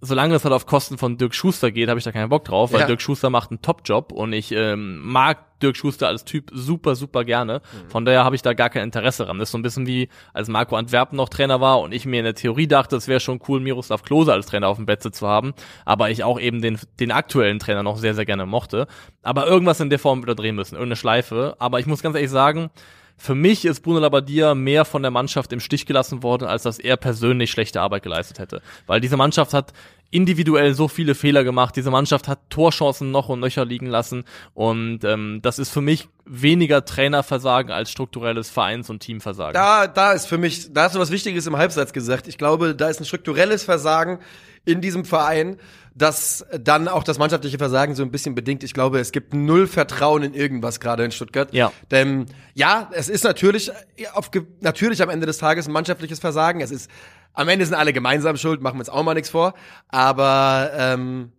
solange es halt auf Kosten von Dirk Schuster geht, habe ich da keinen Bock drauf, weil Ja. Dirk Schuster macht einen Top-Job und ich ähm, mag Dirk Schuster als Typ super, super gerne. Mhm. Von daher habe ich da gar kein Interesse dran. Das ist so ein bisschen wie, als Marco Antwerpen noch Trainer war und ich mir in der Theorie dachte, es wäre schon cool, Miroslav Klose als Trainer auf dem Bett zu haben, aber ich auch eben den, den aktuellen Trainer noch sehr, sehr gerne mochte. Aber irgendwas in der Form wieder drehen müssen, irgendeine Schleife. Aber ich muss ganz ehrlich sagen, für mich ist Bruno Labbadia mehr von der Mannschaft im Stich gelassen worden, als dass er persönlich schlechte Arbeit geleistet hätte. Weil diese Mannschaft hat individuell so viele Fehler gemacht. Diese Mannschaft hat Torchancen noch und nöcher liegen lassen. Und ähm, das ist für mich weniger Trainerversagen als strukturelles Vereins- und Teamversagen. Da, da ist für mich, da hast du was Wichtiges im Halbsatz gesagt. Ich glaube, da ist ein strukturelles Versagen in diesem Verein, das dann auch das mannschaftliche Versagen so ein bisschen bedingt. Ich glaube, es gibt null Vertrauen in irgendwas gerade in Stuttgart. Ja. Denn ja, es ist natürlich auf, natürlich am Ende des Tages ein mannschaftliches Versagen. Es ist am Ende sind alle gemeinsam schuld, machen wir uns auch mal nichts vor. Aber ähm,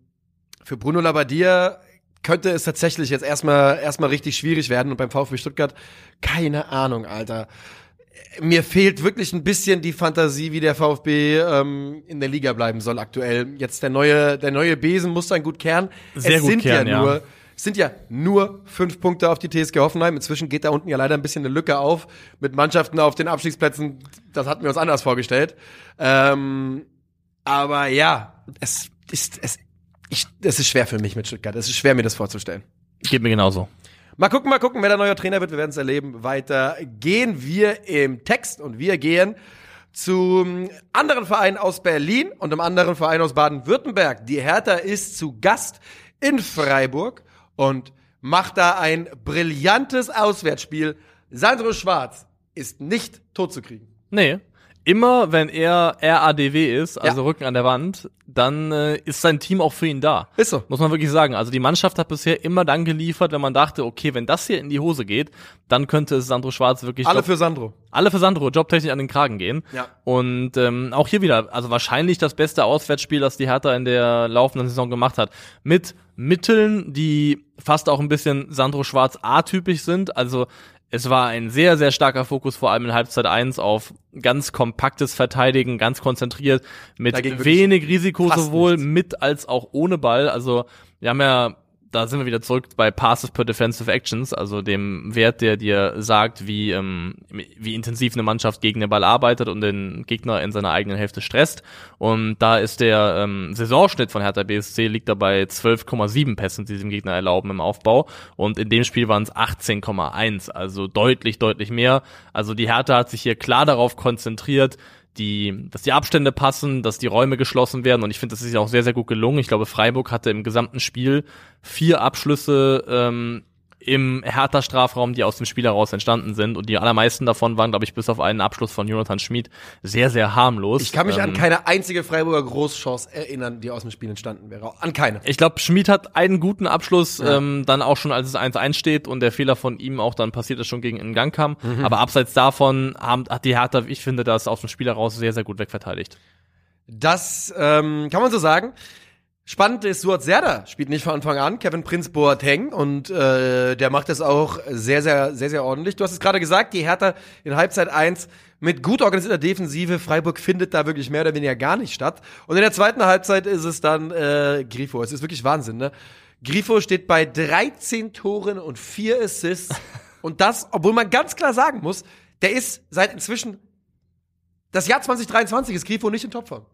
für Bruno Labbadia könnte es tatsächlich jetzt erstmal erstmal richtig schwierig werden und beim VfB Stuttgart keine Ahnung, Alter. Mir fehlt wirklich ein bisschen die Fantasie, wie der VfB ähm, in der Liga bleiben soll aktuell. Jetzt der neue der neue Besen muss dann gut kehren. Sehr es gut sind kehren, ja ja. nur es sind ja nur fünf Punkte auf die TSG Hoffenheim. Inzwischen geht da unten ja leider ein bisschen eine Lücke auf mit Mannschaften auf den Abstiegsplätzen. Das hatten wir uns anders vorgestellt. Ähm, aber ja, es ist es ich, es ist schwer für mich mit Stuttgart. Es ist schwer, mir das vorzustellen. Geht mir genauso. Mal gucken, mal gucken, wer der neue Trainer wird. Wir werden es erleben. Weiter gehen wir im Text und wir gehen zum anderen Verein aus Berlin und einem anderen Verein aus Baden-Württemberg. Die Hertha ist zu Gast in Freiburg und macht da ein brillantes Auswärtsspiel. Sandro Schwarz ist nicht tot zu kriegen. Nee. Immer wenn er RADW ist, also Ja. Rücken an der Wand, dann äh, ist sein Team auch für ihn da. Ist so. Muss man wirklich sagen. Also die Mannschaft hat bisher immer dann geliefert, wenn man dachte, okay, wenn das hier in die Hose geht, dann könnte es Sandro Schwarz wirklich Alle Job- für Sandro. alle für Sandro jobtechnisch an den Kragen gehen. Ja. Und ähm, auch hier wieder, also wahrscheinlich das beste Auswärtsspiel, das die Hertha in der laufenden Saison gemacht hat. Mit Mitteln, die fast auch ein bisschen Sandro Schwarz atypisch sind. Also es war ein sehr, sehr starker Fokus, vor allem in Halbzeit 1 auf ganz kompaktes Verteidigen, ganz konzentriert, mit wenig Risiko sowohl nichts. mit als auch ohne Ball. Also wir haben ja, da sind wir wieder zurück bei Passes per Defensive Actions, also dem Wert, der dir sagt, wie, ähm, wie intensiv eine Mannschaft gegen den Ball arbeitet und den Gegner in seiner eigenen Hälfte stresst. Und da ist der ähm, Saisonschnitt von Hertha BSC liegt dabei 12,7 Pässen, die sie dem Gegner erlauben im Aufbau. Und in dem Spiel waren es 18,1, also deutlich, deutlich mehr. Also die Hertha hat sich hier klar darauf konzentriert, die, dass die Abstände passen, dass die Räume geschlossen werden. Und ich finde, das ist ja auch sehr, sehr gut gelungen. Ich glaube, Freiburg hatte im gesamten Spiel vier Abschlüsse ähm, im Hertha-Strafraum, die aus dem Spiel heraus entstanden sind. Und die allermeisten davon waren, glaube ich, bis auf einen Abschluss von Jonathan Schmid sehr, sehr harmlos. Ich kann mich an Ähm, keine einzige Freiburger Großchance erinnern, die aus dem Spiel entstanden wäre. An keine. Ich glaube, Schmid hat einen guten Abschluss, Ja. ähm, dann auch schon, als es 1-1 steht und der Fehler von ihm auch dann passiert ist, schon gegen in Gang kam. Mhm. Aber abseits davon haben, hat die Hertha, ich finde, das aus dem Spiel heraus sehr, sehr gut wegverteidigt. Das ähm, kann man so sagen. Spannend ist, Suat Serdar spielt nicht von Anfang an, Kevin Prinz Boateng und äh, der macht das auch sehr, sehr, sehr, sehr ordentlich. Du hast es gerade gesagt, die Hertha in Halbzeit 1 mit gut organisierter Defensive. Freiburg findet da wirklich mehr oder weniger gar nicht statt. Und in der zweiten Halbzeit ist es dann äh, Grifo. Es ist wirklich Wahnsinn, ne? Grifo steht bei 13 Toren und 4 Assists. und das, obwohl man ganz klar sagen muss, der ist seit inzwischen das Jahr 2023 ist Grifo nicht in Topform.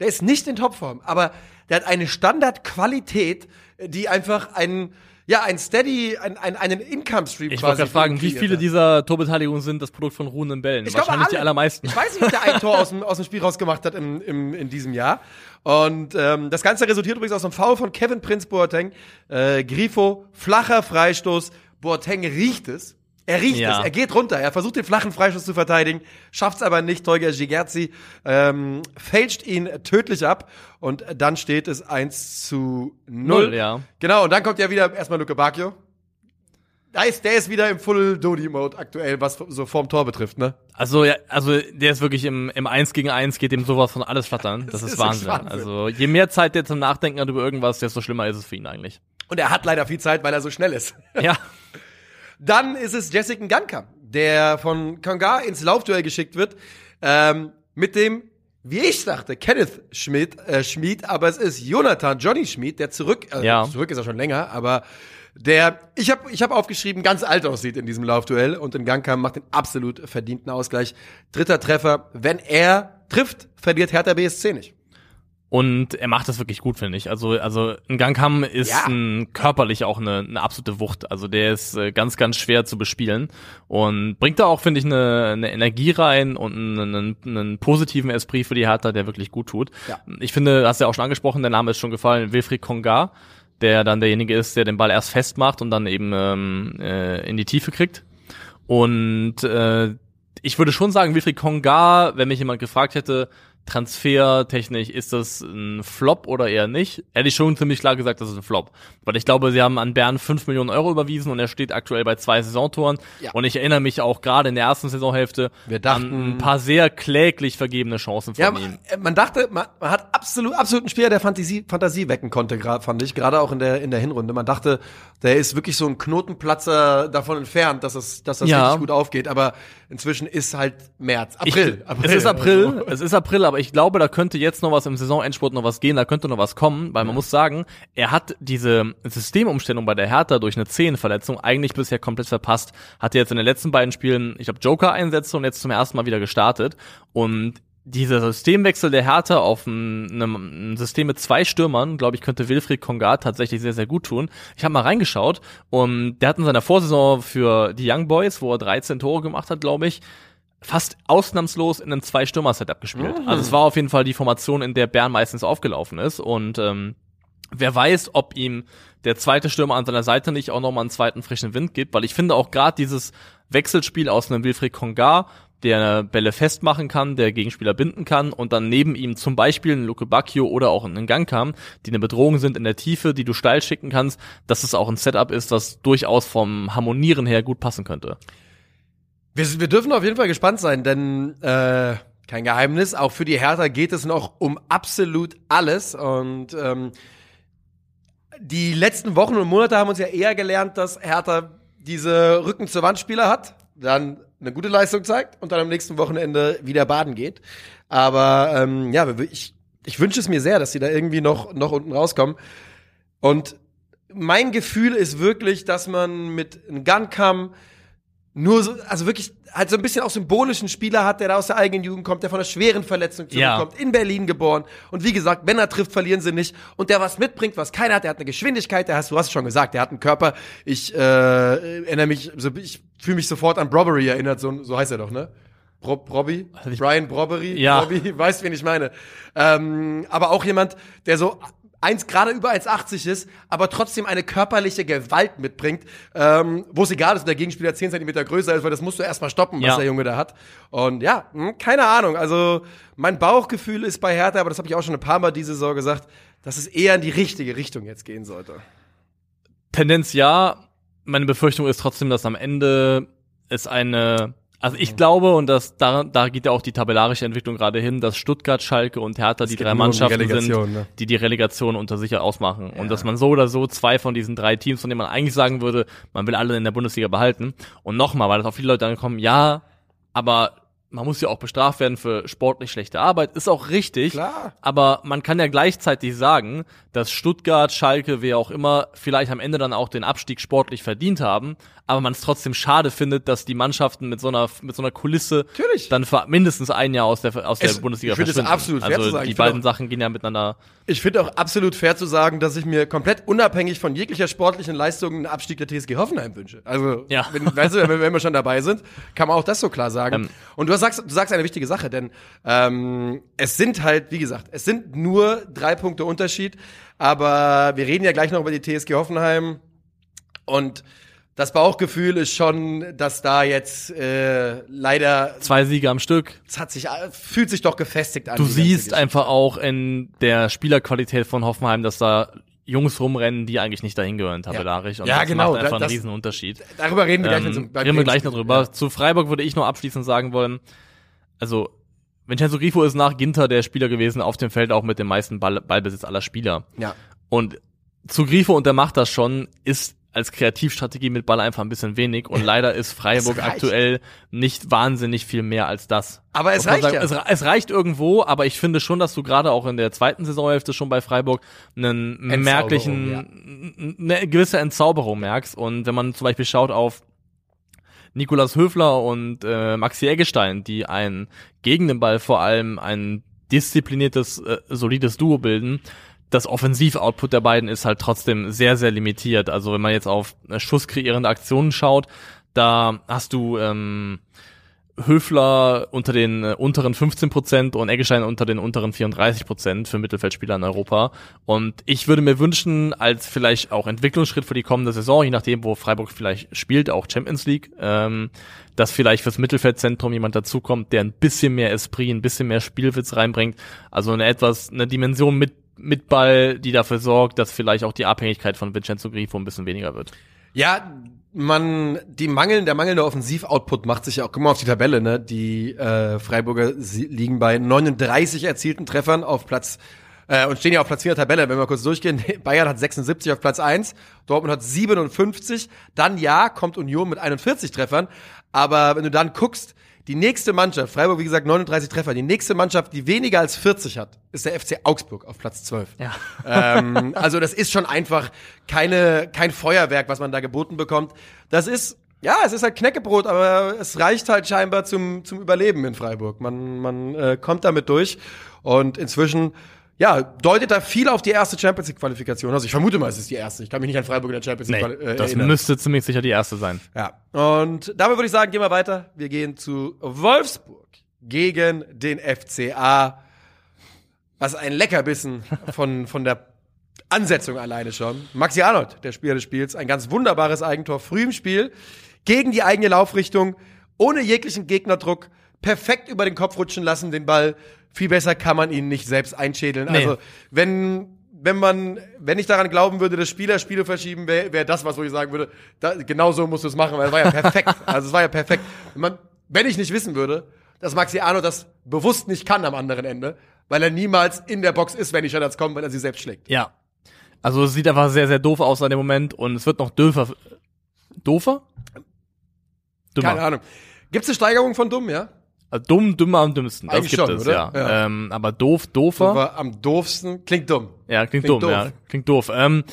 Der ist nicht in Topform, aber der hat eine Standardqualität, die einfach einen, ja, ein Steady, ein, ein, einen Income-Stream Ich wollte gerade fragen, wie viele dieser Torbeteiligungen sind das Produkt von ruhenden Bällen? Ich glaube, Wahrscheinlich die alle. allermeisten. Ich weiß nicht, ob der ein Tor aus dem, aus dem Spiel rausgemacht hat im, im, in diesem Jahr. Und ähm, das Ganze resultiert übrigens aus einem Foul von Kevin Prinz Boateng. Äh, Grifo, flacher Freistoß. Boateng riecht es. Er riecht Ja. es. Er geht runter. Er versucht den flachen Freistoß zu verteidigen, schafft es aber nicht. Tolga Gigerzi ähm, fälscht ihn tödlich ab. Und dann steht es 1 zu 0. Null, ja. Genau, und dann kommt ja wieder erstmal Luke Bacchio. Da ist, der ist wieder im Full-Dodi-Mode aktuell, was so vorm Tor betrifft, ne? Also, ja, also der ist wirklich im, im 1 gegen 1 geht dem sowas von alles flattern. Das, Das ist, ist Wahnsinn. Wahnsinn. Also je mehr Zeit der zum Nachdenken hat über irgendwas, desto schlimmer ist es für ihn eigentlich. Und er hat leider viel Zeit, weil er so schnell ist. Ja. Dann ist es Jessica Ganka, der von Konga ins Laufduell geschickt wird, ähm, mit dem, wie ich dachte, Kenneth Schmidt, äh, Schmid, aber es ist Jonathan Johnny Schmid, der zurück, äh, Ja. zurück ist er schon länger, aber der, ich habe ich hab aufgeschrieben, ganz alt aussieht in diesem Laufduell und in Ganka macht den absolut verdienten Ausgleich. Dritter Treffer, wenn er trifft, verliert Hertha BSC nicht. Und er macht das wirklich gut, finde ich. Also, also ein Gangham ist Ja. ein, körperlich auch eine, eine absolute Wucht. Also der ist äh, ganz, ganz schwer zu bespielen und bringt da auch, finde ich, eine, eine Energie rein und einen, einen, einen positiven Esprit für die Hertha, der wirklich gut tut. Ja. Ich finde, hast du ja auch schon angesprochen, der Name ist schon gefallen, Wilfried Konga, der dann derjenige ist, der den Ball erst festmacht und dann eben ähm, äh, in die Tiefe kriegt. Und äh, ich würde schon sagen, Wilfried Konga, wenn mich jemand gefragt hätte, transfertechnisch, ist das ein Flop oder eher nicht? Hätte ich schon ziemlich klar gesagt, das ist ein Flop. Weil ich glaube, sie haben an Bern 5 Millionen Euro überwiesen und er steht aktuell bei zwei Saisontoren. Ja. Und ich erinnere mich auch gerade in der ersten Saisonhälfte Wir dachten- an ein paar sehr kläglich vergebene Chancen von Ja, ihm. man, man dachte, man, man hat absolut, absolut einen Spieler, der Fantasie, Fantasie wecken konnte, gerade fand ich, gerade auch in der, in der Hinrunde. Man dachte, der ist wirklich so ein Knotenplatzer davon entfernt, dass es, dass das Ja. richtig gut aufgeht. Aber inzwischen ist halt März, April. Ich, es ist April, Also, es ist April, aber ich glaube, da könnte jetzt noch was im Saisonendspurt noch was gehen, da könnte noch was kommen, weil man muss sagen, er hat diese Systemumstellung bei der Hertha durch eine Zehenverletzung eigentlich bisher komplett verpasst. Hatte jetzt in den letzten beiden Spielen, ich glaube, Joker-Einsätze und jetzt zum ersten Mal wieder gestartet und dieser Systemwechsel der Hertha auf ein, ein, ein System mit zwei Stürmern, glaube ich, könnte Wilfried Konga tatsächlich sehr, sehr gut tun. Ich habe mal reingeschaut und der hat in seiner Vorsaison für die Young Boys, wo er 13 Tore gemacht hat, glaube ich, fast ausnahmslos in einem Zwei-Stürmer-Setup gespielt. Also es war auf jeden Fall die Formation, in der Bern meistens aufgelaufen ist und ähm, wer weiß, ob ihm der zweite Stürmer an seiner Seite nicht auch nochmal einen zweiten frischen Wind gibt, weil ich finde auch gerade dieses Wechselspiel aus einem Wilfried Konga, der Bälle festmachen kann, der Gegenspieler binden kann und dann neben ihm zum Beispiel einen Luke Bacchio oder auch einen Gang kam, die eine Bedrohung sind in der Tiefe, die du steil schicken kannst, dass es auch ein Setup ist, das durchaus vom Harmonieren her gut passen könnte. Wir, wir dürfen auf jeden Fall gespannt sein, denn äh, kein Geheimnis, auch für die Hertha geht es noch um absolut alles und ähm, die letzten Wochen und Monate haben uns ja eher gelernt, dass Hertha diese Rücken zur Wand Spieler hat, dann eine gute Leistung zeigt und dann am nächsten Wochenende wieder baden geht. Aber ähm, ja, ich, ich wünsche es mir sehr, dass sie da irgendwie noch, noch unten rauskommen. Und mein Gefühl ist wirklich, dass man mit einem Guncam nur so, also wirklich halt so ein bisschen auch symbolischen Spieler hat, der da aus der eigenen Jugend kommt, der von einer schweren Verletzung zurückkommt, ja. in Berlin geboren. Und wie gesagt, wenn er trifft, verlieren sie nicht. Und der was mitbringt, was keiner hat, der hat eine Geschwindigkeit, der hast, du hast es schon gesagt, der hat einen Körper. Ich äh, erinnere mich, so, ich fühle mich sofort an Brobbery erinnert, so, so heißt er doch, ne? Bro Brobby? Brian Brobbery? Ja. Brobby, weißt, wen ich meine. Ähm, aber auch jemand, der so eins gerade über 1,80 ist, aber trotzdem eine körperliche Gewalt mitbringt, ähm, wo es egal ist, ob der Gegenspieler 10 cm größer ist, weil das musst du erstmal stoppen, was ja. der Junge da hat. Und ja, mh, hm, keine Ahnung. Also mein Bauchgefühl ist bei Hertha, aber das habe ich auch schon ein paar Mal diese Saison gesagt, dass es eher in die richtige Richtung jetzt gehen sollte. Tendenz ja. Meine Befürchtung ist trotzdem, dass am Ende es eine also ich glaube, und das, da, da geht ja auch die tabellarische Entwicklung gerade hin, dass Stuttgart, Schalke und Hertha die drei Mannschaften sind, ne? die die Relegation unter sich ausmachen. Ja. Und dass man so oder so zwei von diesen drei Teams, von denen man eigentlich sagen würde, man will alle in der Bundesliga behalten. Und nochmal, weil das auch viele Leute dann kommen, ja, aber man muss ja auch bestraft werden für sportlich schlechte Arbeit, ist auch richtig. Klar. Aber man kann ja gleichzeitig sagen, dass Stuttgart, Schalke, wer auch immer, vielleicht am Ende dann auch den Abstieg sportlich verdient haben, aber man es trotzdem schade findet, dass die Mannschaften mit so einer mit so einer Kulisse Natürlich. dann für mindestens ein Jahr aus der aus es, der Bundesliga ich verschwinden. absolut fair also zu sagen. die beiden auch, Sachen gehen ja miteinander. Ich finde auch absolut fair zu sagen, dass ich mir komplett unabhängig von jeglicher sportlichen Leistung einen Abstieg der TSG Hoffenheim wünsche. Also, ja. wenn, weißt du, wenn, wenn wir schon dabei sind, kann man auch das so klar sagen. Ähm, Und du sagst, du sagst eine wichtige Sache, denn ähm, es sind halt, wie gesagt, es sind nur drei Punkte Unterschied, aber wir reden ja gleich noch über die TSG Hoffenheim und das Bauchgefühl ist schon, dass da jetzt äh, leider zwei Siege am Stück. Es hat sich fühlt sich doch gefestigt an. Du siehst einfach auch in der Spielerqualität von Hoffenheim, dass da Jungs rumrennen, die eigentlich nicht dahin gehören, tabellarisch. Ja, und ja, das genau. macht einfach das, einen riesen Unterschied. Darüber reden wir ähm, gleich, noch. Reden wir gleich noch drüber. Ja. Zu Freiburg würde ich noch abschließend sagen wollen, also Vincenzo Grifo ist nach Ginter der Spieler gewesen auf dem Feld auch mit dem meisten Ball, Ballbesitz aller Spieler. Ja. Und zu Grifo, und der macht das schon, ist als Kreativstrategie mit Ball einfach ein bisschen wenig und leider ist Freiburg aktuell nicht wahnsinnig viel mehr als das. Aber es reicht sagen, ja. Es, es, reicht irgendwo, aber ich finde schon, dass du gerade auch in der zweiten Saisonhälfte schon bei Freiburg einen merklichen, ja. eine gewisse Entzauberung merkst und wenn man zum Beispiel schaut auf Nikolas Höfler und äh, Maxi Eggestein, die ein gegen den Ball vor allem ein diszipliniertes, äh, solides Duo bilden, das Offensiv-Output der beiden ist halt trotzdem sehr, sehr limitiert. Also wenn man jetzt auf schusskreierende Aktionen schaut, da hast du ähm, Höfler unter den äh, unteren 15 Prozent und Eggestein unter den unteren 34 Prozent für Mittelfeldspieler in Europa. Und ich würde mir wünschen, als vielleicht auch Entwicklungsschritt für die kommende Saison, je nachdem, wo Freiburg vielleicht spielt, auch Champions League, ähm, dass vielleicht fürs Mittelfeldzentrum jemand dazukommt, der ein bisschen mehr Esprit, ein bisschen mehr Spielwitz reinbringt. Also eine etwas, eine Dimension mit mit Ball, die dafür sorgt, dass vielleicht auch die Abhängigkeit von Vincenzo Grifo ein bisschen weniger wird. Ja, man, die mangeln, der mangelnde Offensiv-Output macht sich ja auch, guck mal auf die Tabelle, ne? Die äh, Freiburger liegen bei 39 erzielten Treffern auf Platz äh, und stehen ja auf Platz 4 der Tabelle, wenn wir kurz durchgehen. Bayern hat 76 auf Platz 1, Dortmund hat 57, dann ja, kommt Union mit 41 Treffern, aber wenn du dann guckst, die nächste Mannschaft, Freiburg wie gesagt 39 Treffer, die nächste Mannschaft, die weniger als 40 hat, ist der FC Augsburg auf Platz 12. Ja. Ähm, also das ist schon einfach keine, kein Feuerwerk, was man da geboten bekommt. Das ist ja, es ist halt Knäckebrot, aber es reicht halt scheinbar zum, zum Überleben in Freiburg. Man, man äh, kommt damit durch. Und inzwischen ja, deutet da viel auf die erste Champions League Qualifikation. Also ich vermute mal, es ist die erste. Ich kann mich nicht an Freiburg in der Champions League nee, äh, Das erinnern. müsste ziemlich sicher die erste sein. Ja. Und damit würde ich sagen, gehen wir weiter. Wir gehen zu Wolfsburg gegen den FCA. Was ein Leckerbissen von, von der Ansetzung alleine schon. Maxi Arnold, der Spieler des Spiels, ein ganz wunderbares Eigentor früh im Spiel, gegen die eigene Laufrichtung, ohne jeglichen Gegnerdruck, perfekt über den Kopf rutschen lassen, den Ball. Viel besser kann man ihn nicht selbst einschädeln. Nee. Also, wenn, wenn man, wenn ich daran glauben würde, dass Spieler Spiele verschieben, wäre wär das was, wo ich sagen würde, da, genau so musst du es machen, weil es war ja perfekt. also, es war ja perfekt. Wenn, man, wenn ich nicht wissen würde, dass Maxi Arnold das bewusst nicht kann am anderen Ende, weil er niemals in der Box ist, wenn die Standards kommen, weil er sie selbst schlägt. Ja. Also es sieht einfach sehr, sehr doof aus an dem Moment und es wird noch döfer. Doofer? Dümmer. Keine Ahnung. Gibt es eine Steigerung von dumm, ja? Also dumm, dümmer am dümmsten. Das Eigentlich gibt schon, es, oder? ja. Ja. Ähm, aber doof, doofer. Aber am doofsten klingt dumm. Ja, klingt, Klingt dumm, doof. ja. Klingt doof. Ähm,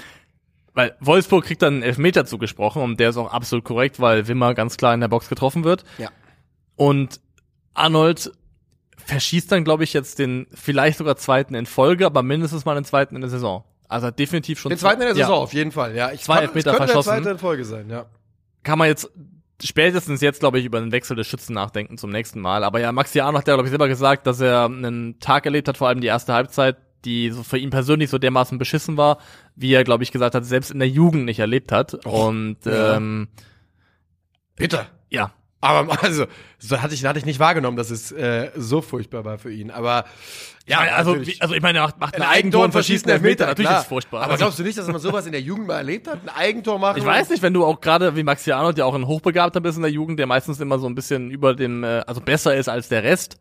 weil Wolfsburg kriegt dann einen Elfmeter zugesprochen und der ist auch absolut korrekt, weil Wimmer ganz klar in der Box getroffen wird. Ja. Und Arnold verschießt dann, glaube ich, jetzt den vielleicht sogar zweiten in Folge, aber mindestens mal den zweiten in der Saison. Also hat definitiv schon Den zweiten in der ja. Saison, auf jeden Fall, ja. Ich Zwei kann- Elfmeter es könnte verschossen. der zweite in Folge sein, ja. kann man jetzt spätestens jetzt, glaube ich, über den Wechsel des Schützen nachdenken zum nächsten Mal. Aber ja, Maxi Arnold hat ja, glaube ich, selber gesagt, dass er einen Tag erlebt hat, vor allem die erste Halbzeit, die so für ihn persönlich so dermaßen beschissen war, wie er, glaube ich, gesagt hat, selbst in der Jugend nicht erlebt hat. Und ja. ähm, Bitte. ja, Aber also, so hatte ich, hatte ich nicht wahrgenommen, dass es äh, so furchtbar war für ihn. Aber ja, also, natürlich. wie, also ich meine, er macht, macht ein ein Eigentor und verschießt einen Elfmeter. klar. Natürlich ist es furchtbar. Aber Also, glaubst du nicht, dass man sowas in der Jugend mal erlebt hat? Ein Eigentor machen? ich weiß nicht, wenn du auch gerade wie Maxi Arnold ja auch ein Hochbegabter bist in der Jugend, der meistens immer so ein bisschen über dem, äh, also besser ist als der Rest,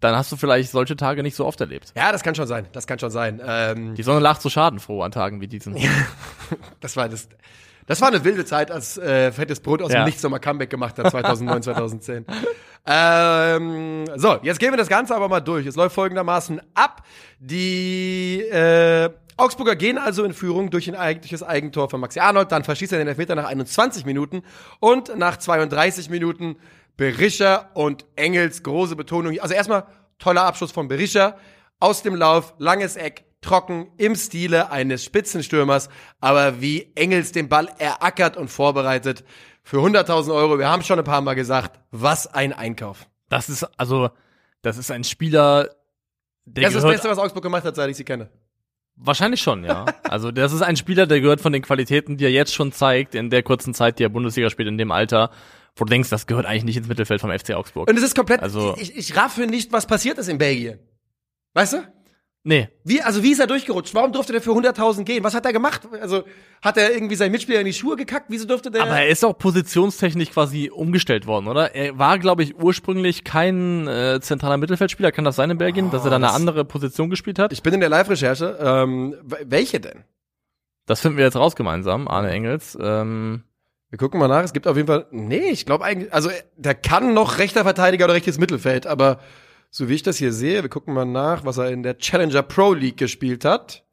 dann hast du vielleicht solche Tage nicht so oft erlebt. Ja, das kann schon sein. Das kann schon sein. Ähm, Die Sonne lacht so schadenfroh an Tagen wie diesen. das war das. Das war eine wilde Zeit, als äh, Fettes Brot aus Ja. dem Nichts nochmal Comeback gemacht hat, 2009, 2010. Ähm, so, jetzt gehen wir das Ganze aber mal durch. Es läuft folgendermaßen ab. Die äh, Augsburger gehen also in Führung durch ein eigentliches Eigentor von Maxi Arnold. Dann verschießt er den Elfmeter nach 21 Minuten. Und nach 32 Minuten Berischer und Engels große Betonung. Also erstmal toller Abschluss von Berischer. Aus dem Lauf, langes Eck, trocken, im Stile eines Spitzenstürmers. Aber wie Engels den Ball erackert und vorbereitet für 100.000 Euro. Wir haben schon ein paar Mal gesagt, was ein Einkauf. Das ist, also, das ist ein Spieler, der Das ist das Beste, was Augsburg gemacht hat, seit ich sie kenne. wahrscheinlich schon, ja. Also, das ist ein Spieler, der gehört von den Qualitäten, die er jetzt schon zeigt, in der kurzen Zeit, die er Bundesliga spielt, in dem Alter, wo du denkst, das gehört eigentlich nicht ins Mittelfeld vom FC Augsburg. Und es ist komplett, Also- ich, ich raffe nicht, was passiert ist in Belgien. Weißt du? nee. Wie, also wie ist er durchgerutscht? Warum durfte der für 100.000 gehen? Was hat er gemacht? Also hat er irgendwie seinen Mitspieler in die Schuhe gekackt? Wieso durfte der? Aber er ist auch positionstechnisch quasi umgestellt worden, oder? Er war, glaube ich, ursprünglich kein äh, zentraler Mittelfeldspieler. Kann das sein in Belgien, dass er da eine das- andere Position gespielt hat? ich bin in der Live-Recherche. Ähm, welche denn? Das finden wir jetzt raus gemeinsam, Arne Engels. Ähm, Wir gucken mal nach. Es gibt auf jeden Fall. Nee, ich glaube eigentlich. Also der kann noch rechter Verteidiger oder rechtes Mittelfeld, aber so wie ich das hier sehe, wir gucken mal nach, was er in der Challenger Pro League gespielt hat.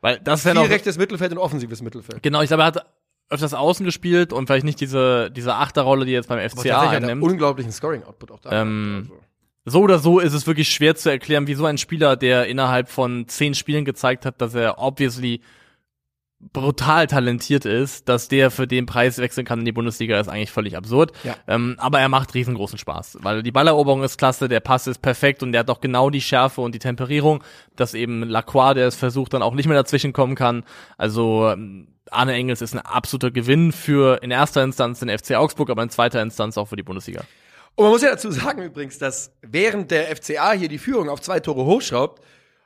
weil das wäre Viel noch rechtes Mittelfeld und offensives Mittelfeld. Genau, ich glaube, er hat öfters außen gespielt und vielleicht nicht diese, diese Achterrolle, die jetzt beim FCA er einnimmt. unglaublichen Scoring-Output auch da. Ähm, Also. So oder so ist es wirklich schwer zu erklären, wie so ein Spieler, der innerhalb von zehn Spielen gezeigt hat, dass er obviously brutal talentiert ist, dass der für den Preis wechseln kann in die Bundesliga, ist eigentlich völlig absurd. Ja. Ähm, aber er macht riesengroßen Spaß, weil die Balleroberung ist klasse, der Pass ist perfekt und der hat auch genau die Schärfe und die Temperierung, dass eben Lacroix, der es versucht, dann auch nicht mehr dazwischen kommen kann. Also ähm, Arne Engels ist ein absoluter Gewinn für in erster Instanz den FC Augsburg, aber in zweiter Instanz auch für die Bundesliga. Und man muss ja dazu sagen übrigens, dass während der FCA hier die Führung auf zwei Tore hochschraubt,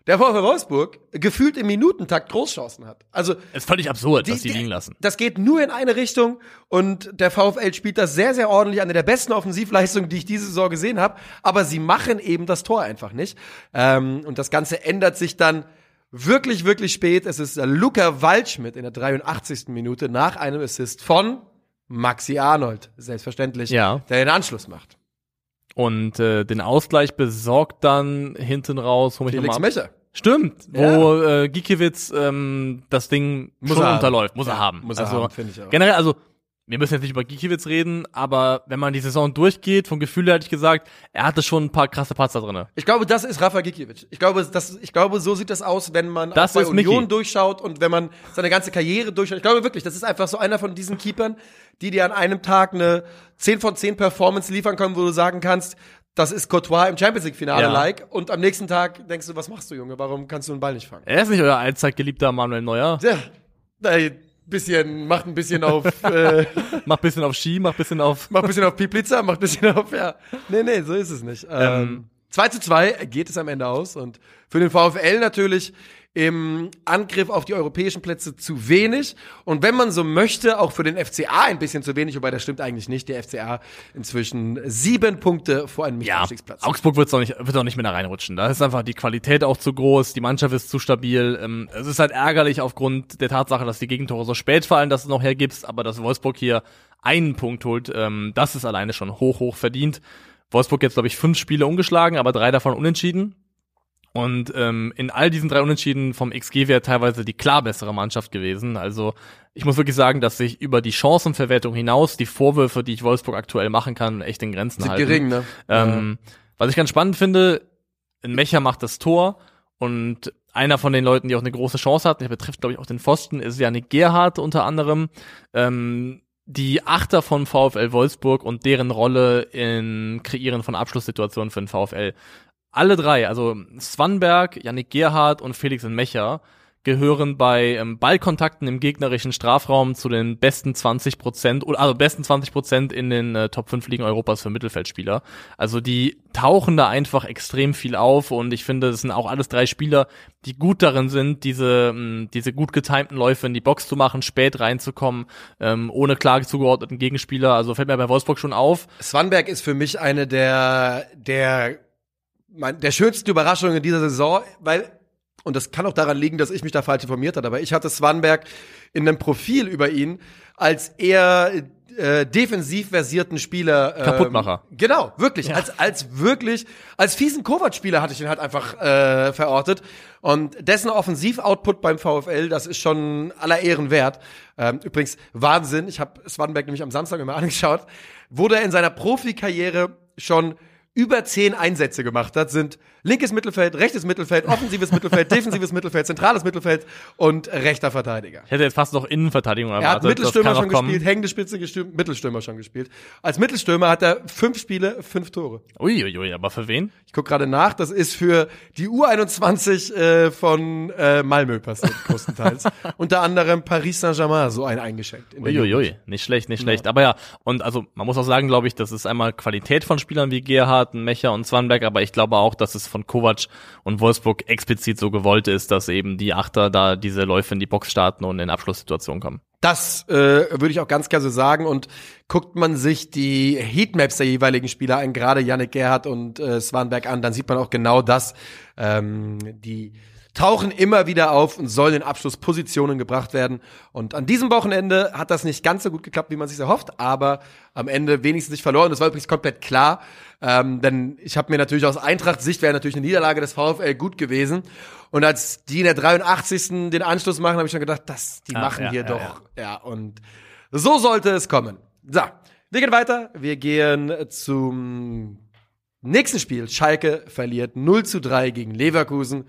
der VfL Wolfsburg gefühlt im Minutentakt Großchancen hat. Also Ist völlig absurd, Die- dass die die- liegen lassen. Das geht nur in eine Richtung und der VfL spielt das sehr, sehr ordentlich. Eine der besten Offensivleistungen, die ich diese Saison gesehen habe. Aber sie machen eben das Tor einfach nicht. Ähm, und das Ganze ändert sich dann wirklich, wirklich spät. Es ist Luca Waldschmidt in der 83. Minute nach einem Assist von Maxi Arnold, selbstverständlich, Ja. der den Anschluss macht. Und äh, den Ausgleich besorgt dann hinten raus, hol mich Felix nochmal ab. Mecher. Stimmt, wo äh, Gikiewicz ähm, das Ding Muss schon er unterläuft, muss Ja, er haben. muss er also haben, finde ich auch. generell, also wir müssen jetzt nicht über Gikiewicz reden, aber wenn man die Saison durchgeht, vom Gefühl her hätte ich gesagt, er hatte schon ein paar krasse Patzer drinne. Ich glaube, das ist Rafa Gikiewicz. Ich glaube, das, ich glaube, so sieht das aus, wenn man Das bei ist Mickey. Union durchschaut und wenn man seine ganze Karriere durchschaut. Ich glaube wirklich, das ist einfach so einer von diesen Keepern, die dir an einem Tag eine 10 von 10 Performance liefern können, wo du sagen kannst, das ist Courtois im Champions League Finale Ja. like und am nächsten Tag denkst du, was machst du, Junge? Warum kannst du den Ball nicht fangen? Er ist nicht euer allzeit geliebter Manuel Neuer. Ja, bisschen, macht ein bisschen auf, äh, Macht bisschen auf Ski, macht bisschen auf. macht ein bisschen auf Piplitzer, macht ein bisschen auf, ja. Nee, nee, so ist es nicht. Ähm, 2 zu 2 geht es am Ende aus und für den VfL natürlich im Angriff auf die europäischen Plätze zu wenig und wenn man so möchte, auch für den FCA ein bisschen zu wenig, wobei das stimmt eigentlich nicht. Der FCA inzwischen sieben Punkte vor einem Ja. Augsburg wird's auch nicht, wird auch nicht mehr da reinrutschen. Da ist einfach die Qualität auch zu groß, die Mannschaft ist zu stabil. Ähm, es ist halt ärgerlich aufgrund der Tatsache, dass die Gegentore so spät fallen, dass du noch hergibst, aber dass Wolfsburg hier einen Punkt holt, ähm, das ist alleine schon hoch, hoch verdient. Wolfsburg jetzt, glaube ich, fünf Spiele ungeschlagen, aber drei davon unentschieden. Und ähm, in all diesen drei Unentschieden vom XG-Wert teilweise die klar bessere Mannschaft gewesen. Also ich muss wirklich sagen, dass sich über die Chancenverwertung hinaus die Vorwürfe, die ich Wolfsburg aktuell machen kann, echt in Grenzen Sind halten. gering, ne? Ähm, Was ich ganz spannend finde, ein Mecher macht das Tor und einer von den Leuten, die auch eine große Chance hat, der betrifft, glaube ich, auch den Pfosten, ist Janik Gerhardt unter anderem. Ähm, die Achter von VfL Wolfsburg und deren Rolle in Kreieren von Abschlusssituationen für den VfL. Alle drei, also Swanberg, Yannick Gerhardt und Felix Mecher, gehören bei ähm, Ballkontakten im gegnerischen Strafraum zu den besten 20 Prozent, oder also besten 20 Prozent in den äh, Top 5 Ligen Europas für Mittelfeldspieler. Also die tauchen da einfach extrem viel auf und ich finde, das sind auch alles drei Spieler, die gut darin sind, diese, mh, diese gut getimten Läufe in die Box zu machen, spät reinzukommen, ähm, ohne klar zugeordneten Gegenspieler. Also fällt mir bei Wolfsburg schon auf. Swanberg ist für mich eine der, der, mein, der schönsten Überraschungen in dieser Saison, weil, und das kann auch daran liegen, dass ich mich da falsch informiert habe, aber ich hatte Swanberg in einem Profil über ihn als eher äh, defensiv versierten Spieler. Ähm, Kaputtmacher. Genau, wirklich. Als, als wirklich, als fiesen Kovac-Spieler hatte ich ihn halt einfach äh, verortet. Und dessen Offensiv-Output beim VfL, das ist schon aller Ehren wert. Ähm, übrigens, Wahnsinn, ich habe Swanberg nämlich am Samstag immer angeschaut, wurde er in seiner Profikarriere schon über zehn Einsätze gemacht hat, sind linkes Mittelfeld, rechtes Mittelfeld, offensives Mittelfeld, defensives Mittelfeld, zentrales Mittelfeld und rechter Verteidiger. Ich hätte jetzt fast noch Innenverteidigung Er hat erwartet. Mittelstürmer schon kommen. gespielt, hängende Spitze gespielt, Mittelstürmer schon gespielt. Als Mittelstürmer hat er fünf Spiele, fünf Tore. Uiuiui, aber für wen? Ich guck gerade nach, das ist für die U21 äh, von äh, Malmö passiert, größtenteils. Unter anderem Paris Saint-Germain so ein eingeschenkt. Uiuiui, nicht schlecht, nicht schlecht. Aber ja, und also man muss auch sagen, glaube ich, das ist einmal Qualität von Spielern wie Gerhard, Mecher und Swanberg, aber ich glaube auch, dass es von Kovac und Wolfsburg explizit so gewollt ist, dass eben die Achter da diese Läufe in die Box starten und in Abschlusssituationen kommen. Das äh, würde ich auch ganz klar so sagen. Und guckt man sich die Heatmaps der jeweiligen Spieler an, gerade Yannick Gerhardt und äh, Swanberg an, dann sieht man auch genau das. Ähm, die tauchen immer wieder auf und sollen in Abschlusspositionen gebracht werden. Und an diesem Wochenende hat das nicht ganz so gut geklappt, wie man sich erhofft, aber am Ende wenigstens nicht verloren. Das war übrigens komplett klar, ähm, denn ich habe mir natürlich aus Eintracht-Sicht wäre natürlich eine Niederlage des VfL gut gewesen. Und als die in der 83. den Anschluss machen, habe ich schon gedacht, das, die Ah, machen ja, hier ja, doch. Ja. und so sollte es kommen. So, wir gehen weiter. Wir gehen zum nächsten Spiel. Schalke verliert 0 zu 3 gegen Leverkusen.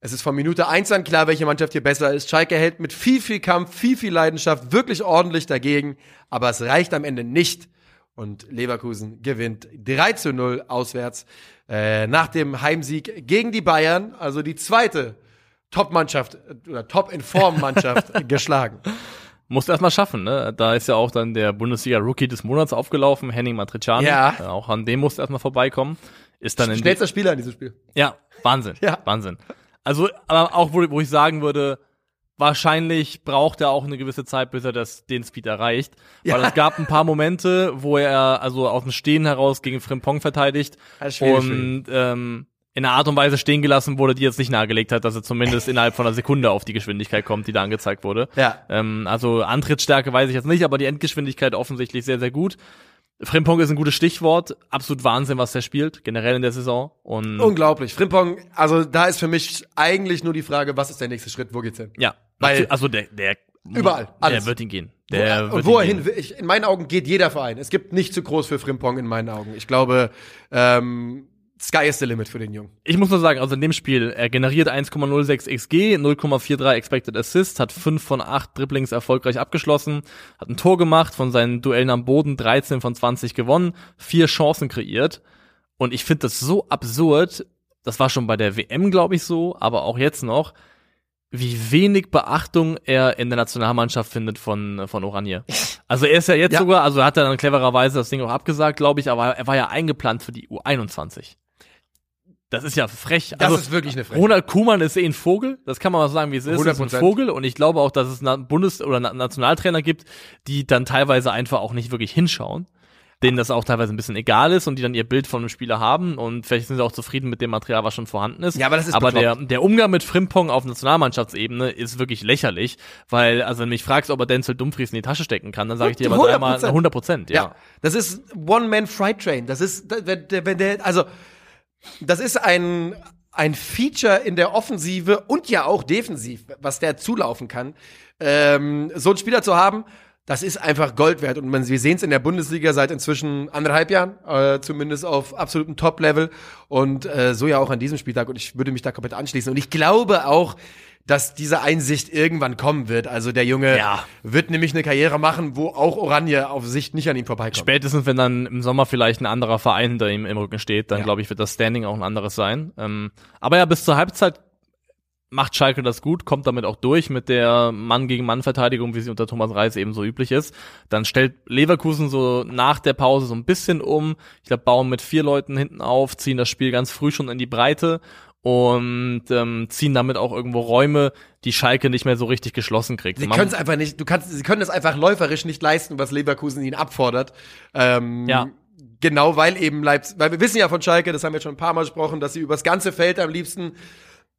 Es ist von Minute 1 an klar, welche Mannschaft hier besser ist. Schalke hält mit viel, viel Kampf, viel, viel Leidenschaft wirklich ordentlich dagegen, aber es reicht am Ende nicht. Und Leverkusen gewinnt 3 zu 0 auswärts äh, nach dem Heimsieg gegen die Bayern, also die zweite Top-Mannschaft äh, oder Top-in-Form-Mannschaft geschlagen. Musst erstmal schaffen, ne? Da ist ja auch dann der Bundesliga-Rookie des Monats aufgelaufen, Henning Matriciani. Ja. Äh, Auch an dem musst du erstmal vorbeikommen. Ist dann Schnellster Spieler in diesem Spiel. Ja, Wahnsinn. Ja. Wahnsinn. Also, aber auch, wo, wo ich sagen würde, wahrscheinlich braucht er auch eine gewisse Zeit, bis er das, den Speed erreicht. Weil Ja. es gab ein paar Momente, wo er also aus dem Stehen heraus gegen Frimpong verteidigt und ähm, in einer Art und Weise stehen gelassen wurde, die jetzt nicht nahegelegt hat, dass er zumindest innerhalb von einer Sekunde auf die Geschwindigkeit kommt, die da angezeigt wurde. Ja. Ähm, also Antrittsstärke weiß ich jetzt nicht, aber die Endgeschwindigkeit offensichtlich sehr, sehr gut. Frimpong ist ein gutes Stichwort. Absolut Wahnsinn, was der spielt, generell in der Saison. Und Unglaublich. Frimpong, also da ist für mich eigentlich nur die Frage, was ist der nächste Schritt, wo geht's hin? Ja, Weil- also der, der Überall, alles. Der wird ihn gehen. Der wo, wird wo er hin will, ich, in meinen Augen geht jeder Verein. Es gibt nicht zu groß für Frimpong in meinen Augen. Ich glaube, ähm, Sky is the limit für den Jungen. Ich muss nur sagen, also in dem Spiel, er generiert 1,06 XG, 0,43 Expected Assist, hat 5 von 8 Dribblings erfolgreich abgeschlossen, hat ein Tor gemacht, von seinen Duellen am Boden 13 von 20 gewonnen, vier Chancen kreiert. Und ich finde das so absurd, das war schon bei der WM, glaube ich, so, aber auch jetzt noch, wie wenig Beachtung er in der Nationalmannschaft findet von, von Oranje. Also er ist ja jetzt Ja. sogar, also hat er dann clevererweise das Ding auch abgesagt, glaube ich, aber er war ja eingeplant für die U21. Das ist ja frech. Das also, ist wirklich eine Frechheit. Ronald Koeman ist eh ein Vogel, das kann man mal sagen, wie es ist. Das ist ein 100%. Vogel und ich glaube auch, dass es Bundes- oder Na- Nationaltrainer gibt, die dann teilweise einfach auch nicht wirklich hinschauen, denen das auch teilweise ein bisschen egal ist und die dann ihr Bild von einem Spieler haben und vielleicht sind sie auch zufrieden mit dem Material, was schon vorhanden ist. Ja, aber das ist aber der, bekloppt. der Umgang mit Frimpong auf Nationalmannschaftsebene ist wirklich lächerlich, weil, also wenn du mich fragst, ob er Denzel Dumfries in die Tasche stecken kann, dann sage ich dir aber 100%. dreimal 100 Prozent, ja. Ja, das ist One-Man-Freight-Train. Das ist, wenn der, also, das ist ein, ein Feature in der Offensive und ja auch defensiv, was der zulaufen kann. Ähm, so einen Spieler zu haben, das ist einfach Gold wert. Und man, wir sehen es in der Bundesliga seit inzwischen anderthalb Jahren, äh, zumindest auf absolutem Top-Level. Und äh, so ja auch an diesem Spieltag. Und ich würde mich da komplett anschließen. Und ich glaube auch, dass diese Einsicht irgendwann kommen wird. Also der Junge Ja. wird nämlich eine Karriere machen, wo auch Oranje auf Sicht nicht an ihm vorbeikommt. Spätestens, wenn dann im Sommer vielleicht ein anderer Verein hinter ihm im Rücken steht, dann Ja. glaube ich, wird das Standing auch ein anderes sein. Ähm, aber ja, bis zur Halbzeit macht Schalke das gut, kommt damit auch durch mit der Mann gegen Mann Verteidigung, wie sie unter Thomas Reis eben so üblich ist. Dann stellt Leverkusen so nach der Pause so ein bisschen um. Ich glaube, bauen mit vier Leuten hinten auf, ziehen das Spiel ganz früh schon in die Breite und ähm, ziehen damit auch irgendwo Räume, die Schalke nicht mehr so richtig geschlossen kriegt. Sie können es einfach nicht, du kannst, sie können es einfach läuferisch nicht leisten, was Leverkusen ihnen abfordert. Ähm, Ja. Genau, weil eben Leipzig, weil wir wissen ja von Schalke, das haben wir schon ein paar Mal gesprochen, dass sie übers ganze Feld am liebsten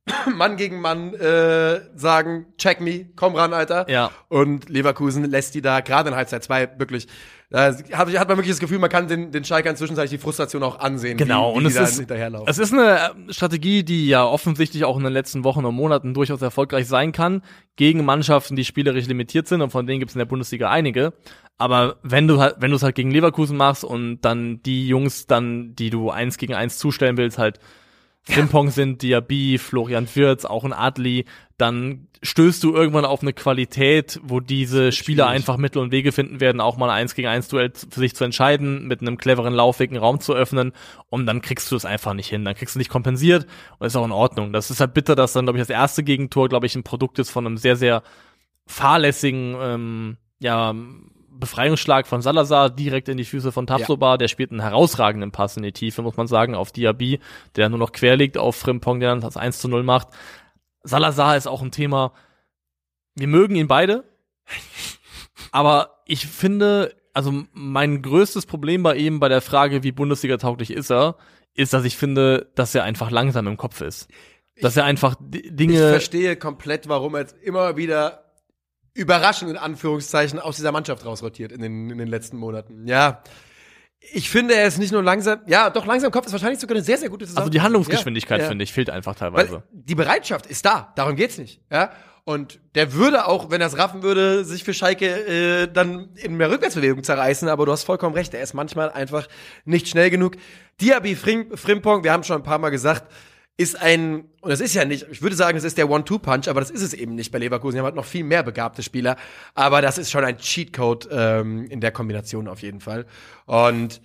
Mann gegen Mann äh, sagen, check me, komm ran, Alter. Ja. Und Leverkusen lässt die da gerade in Halbzeit zwei wirklich, da hat, hat man wirklich das Gefühl, man kann den, den Schalkern zwischenzeitlich die Frustration auch ansehen, Genau, wie, wie und die es da ist, hinterherlaufen. es ist eine äh, Strategie, die ja offensichtlich auch in den letzten Wochen und Monaten durchaus erfolgreich sein kann, gegen Mannschaften, die spielerisch limitiert sind und von denen gibt es in der Bundesliga einige. Aber wenn du halt, wenn du es halt gegen Leverkusen machst und dann die Jungs dann, die du eins gegen eins zustellen willst, halt Frimpong sind, Diaby, Florian Wirtz, auch ein Adli, dann stößt du irgendwann auf eine Qualität, wo diese Spieler schwierig. einfach Mittel und Wege finden werden, auch mal ein eins gegen eins Duell für sich zu entscheiden, mit einem cleveren Laufweg einen Raum zu öffnen und dann kriegst du es einfach nicht hin, dann kriegst du nicht kompensiert und ist auch in Ordnung. Das ist halt bitter, dass dann, glaube ich, das erste Gegentor, glaube ich, ein Produkt ist von einem sehr, sehr fahrlässigen, ähm, ja, Befreiungsschlag von Salazar direkt in die Füße von Tabsoba. Der spielt einen herausragenden Pass in die Tiefe, muss man sagen, auf Diaby, der nur noch quer liegt auf Frimpong, der dann das 1 zu 0 macht. Salazar ist auch ein Thema. Wir mögen ihn beide. Aber ich finde, also mein größtes Problem bei ihm, bei der Frage, wie Bundesliga tauglich ist er, ist, dass ich finde, dass er einfach langsam im Kopf ist. Dass er einfach D- Ich Dinge, verstehe komplett, warum er jetzt immer wieder überraschend in Anführungszeichen aus dieser Mannschaft rausrotiert in den, in den letzten Monaten. Ja. Ich finde, er ist nicht nur langsam, ja, doch langsam im Kopf ist wahrscheinlich sogar eine sehr, sehr gute Zusammenfassung. also die Handlungsgeschwindigkeit, ja, ja. finde ich, fehlt einfach teilweise. Weil die Bereitschaft ist da, darum geht's nicht. Ja? Und der würde auch, wenn er es raffen würde, sich für Schalke äh, dann in mehr Rückwärtsbewegung zerreißen, aber du hast vollkommen recht, er ist manchmal einfach nicht schnell genug. Diaby Frim, Frimpong, wir haben schon ein paar Mal gesagt, ist ein, und das ist ja nicht, ich würde sagen, es ist der One-Two-Punch, aber das ist es eben nicht bei Leverkusen. Die haben halt noch viel mehr begabte Spieler, aber das ist schon ein Cheatcode ähm, in der Kombination auf jeden Fall. Und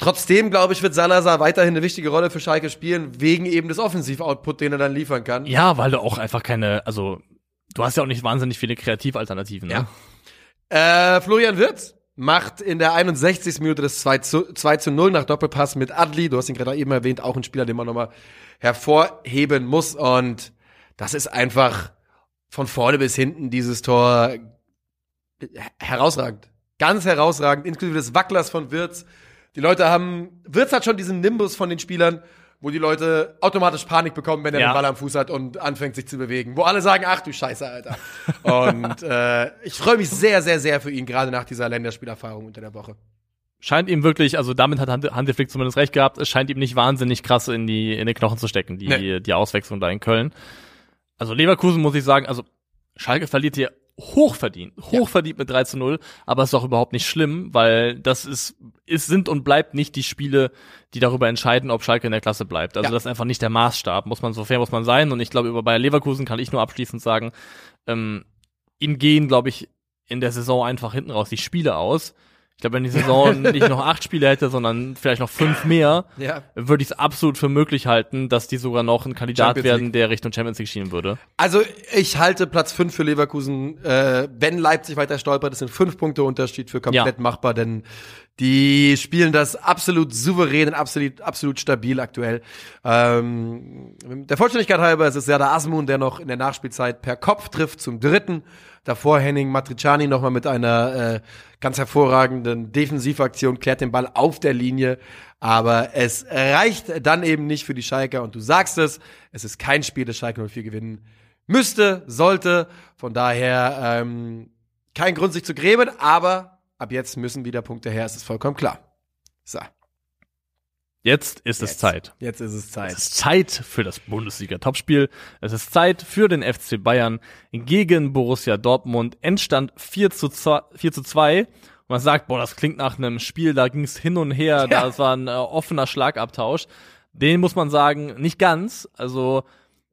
Trotzdem, glaube ich, wird Salazar weiterhin eine wichtige Rolle für Schalke spielen, wegen eben des Offensiv-Output, den er dann liefern kann. Ja, weil du auch einfach keine, also du hast ja auch nicht wahnsinnig viele Kreativalternativen. Ne? Ja. Äh, Florian Wirtz macht in der 61. Minute das 2 zu, 2 zu 0 nach Doppelpass mit Adli. Du hast ihn gerade eben erwähnt, auch ein Spieler, den man nochmal hervorheben muss. Und das ist einfach von vorne bis hinten dieses Tor herausragend. Ganz herausragend, inklusive des Wacklers von Wirtz. Die Leute haben, Wirtz hat schon diesen Nimbus von den Spielern, wo die Leute automatisch Panik bekommen, wenn er Ja. den Ball am Fuß hat und anfängt sich zu bewegen. Wo alle sagen, ach du Scheiße, Alter. und äh, ich freue mich sehr, sehr, sehr für ihn, gerade nach dieser Länderspielerfahrung unter der Woche. Scheint ihm wirklich, also damit hat Hansi Flick zumindest recht gehabt, es scheint ihm nicht wahnsinnig krass in die, in die Knochen zu stecken, die, Nee. die Auswechslung da in Köln. Also Leverkusen muss ich sagen, also Schalke verliert hier hochverdient, hochverdient mit 3 zu 0, aber ist auch überhaupt nicht schlimm, weil das ist, ist, sind und bleibt nicht die Spiele, die darüber entscheiden, ob Schalke in der Klasse bleibt. Also Ja. das ist einfach nicht der Maßstab, muss man, so fair muss man sein und ich glaube, über Bayer Leverkusen kann ich nur abschließend sagen, ähm, ihnen gehen, glaube ich, in der Saison einfach hinten raus die Spiele aus. Ich glaube, wenn die Saison nicht noch acht Spiele hätte, sondern vielleicht noch fünf mehr, Ja. würde ich es absolut für möglich halten, dass die sogar noch ein Kandidat werden, der Richtung Champions League schienen würde. Also ich halte Platz 5 für Leverkusen. Äh, wenn Leipzig weiter stolpert, das sind fünf Punkte Unterschied für komplett Ja. machbar, denn die spielen das absolut souverän und absolut, absolut stabil aktuell. Ähm, der Vollständigkeit halber ist es Serdar Asmun, der noch in der Nachspielzeit per Kopf trifft zum dritten. Davor Henning Matriciani nochmal mit einer äh, ganz hervorragenden Defensivaktion, klärt den Ball auf der Linie. Aber es reicht dann eben nicht für die Schalker. Und du sagst es, es ist kein Spiel, das Schalke 04 gewinnen müsste, sollte. Von daher ähm, kein Grund, sich zu grämen. Aber ab jetzt müssen wieder Punkte her. Es ist vollkommen klar. So, Jetzt ist es Jetzt. Zeit. jetzt ist es Zeit. Es ist Zeit für das Bundesliga-Topspiel. Es ist Zeit für den FC Bayern gegen Borussia Dortmund. Endstand 4 zu 2. 4 zu 2. Und man sagt, boah, das klingt nach einem Spiel, da ging es hin und her, Ja. das war ein äh, offener Schlagabtausch. Den muss man sagen, nicht ganz. Also,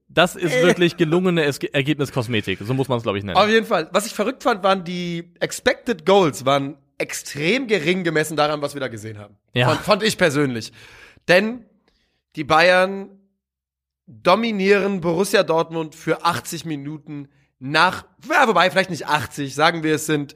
das ist wirklich gelungene es Ergebniskosmetik. So muss man es, glaube ich, nennen. Auf jeden Fall. Was ich verrückt fand, waren die Expected Goals, waren extrem gering gemessen daran, was wir da gesehen haben. Ja. Fand, fand ich persönlich. Denn die Bayern dominieren Borussia Dortmund für 80 Minuten nach, ja, wobei vielleicht nicht 80, sagen wir es sind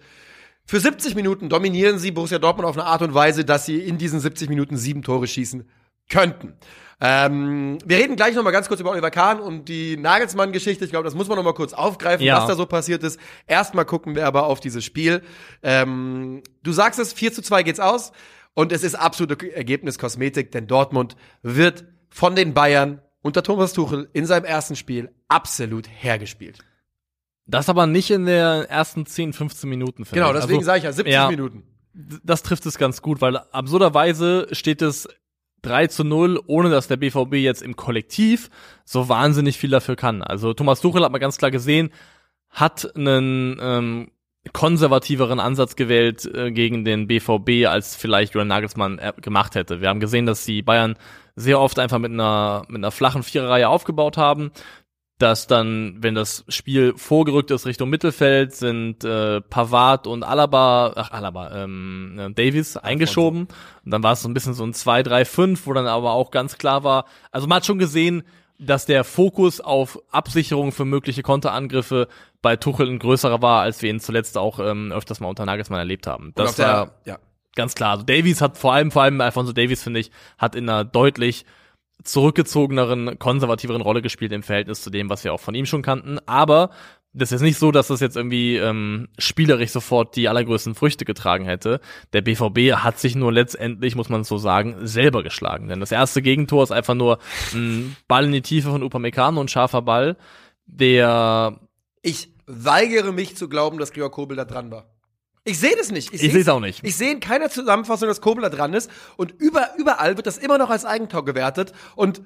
für 70 Minuten dominieren sie Borussia Dortmund auf eine Art und Weise, dass sie in diesen 70 Minuten sieben Tore schießen könnten. Ähm, wir reden gleich noch mal ganz kurz über Oliver Kahn und die Nagelsmann-Geschichte. Ich glaube, das muss man noch mal kurz aufgreifen, Ja. was da so passiert ist. Erstmal gucken wir aber auf dieses Spiel. Ähm, du sagst es, 4 zu 2 geht's aus und es ist absolute Ergebniskosmetik, denn Dortmund wird von den Bayern unter Thomas Tuchel in seinem ersten Spiel absolut hergespielt. Das aber nicht in den ersten 10, 15 Minuten. Genau, deswegen also, sage ich ja 70 ja. Minuten. das trifft es ganz gut, weil absurderweise steht es 3 zu 0, ohne dass der BVB jetzt im Kollektiv so wahnsinnig viel dafür kann. Also Thomas Tuchel hat man ganz klar gesehen, hat einen ähm, konservativeren Ansatz gewählt äh, gegen den BVB, als vielleicht Julian Nagelsmann äh, gemacht hätte. Wir haben gesehen, dass die Bayern sehr oft einfach mit einer, mit einer flachen Viererreihe aufgebaut haben, dass dann, wenn das Spiel vorgerückt ist Richtung Mittelfeld, sind äh, Pavard und Alaba, ach Alaba, ähm, äh, Davies eingeschoben. Und dann war es so ein bisschen so ein 2-3-5, wo dann aber auch ganz klar war, also man hat schon gesehen, dass der Fokus auf Absicherung für mögliche Konterangriffe bei Tuchel ein größerer war, als wir ihn zuletzt auch ähm, öfters mal unter Nagelsmann erlebt haben. Das der- war ja. ganz klar. Also Davies hat vor allem, vor allem Alfonso Davies, finde ich, hat in einer deutlich zurückgezogeneren, konservativeren Rolle gespielt im Verhältnis zu dem, was wir auch von ihm schon kannten. Aber das ist nicht so, dass das jetzt irgendwie ähm, spielerisch sofort die allergrößten Früchte getragen hätte. Der BVB hat sich nur letztendlich, muss man so sagen, selber geschlagen. Denn das erste Gegentor ist einfach nur ein Ball in die Tiefe von Upamecano, ein scharfer Ball, der Ich weigere mich zu glauben, dass Gregor Kobel da dran war. Ich sehe das nicht. Ich seh's auch nicht. Ich sehe in keiner Zusammenfassung, dass Kobel da dran ist. Und über, überall wird das immer noch als Eigentor gewertet. Und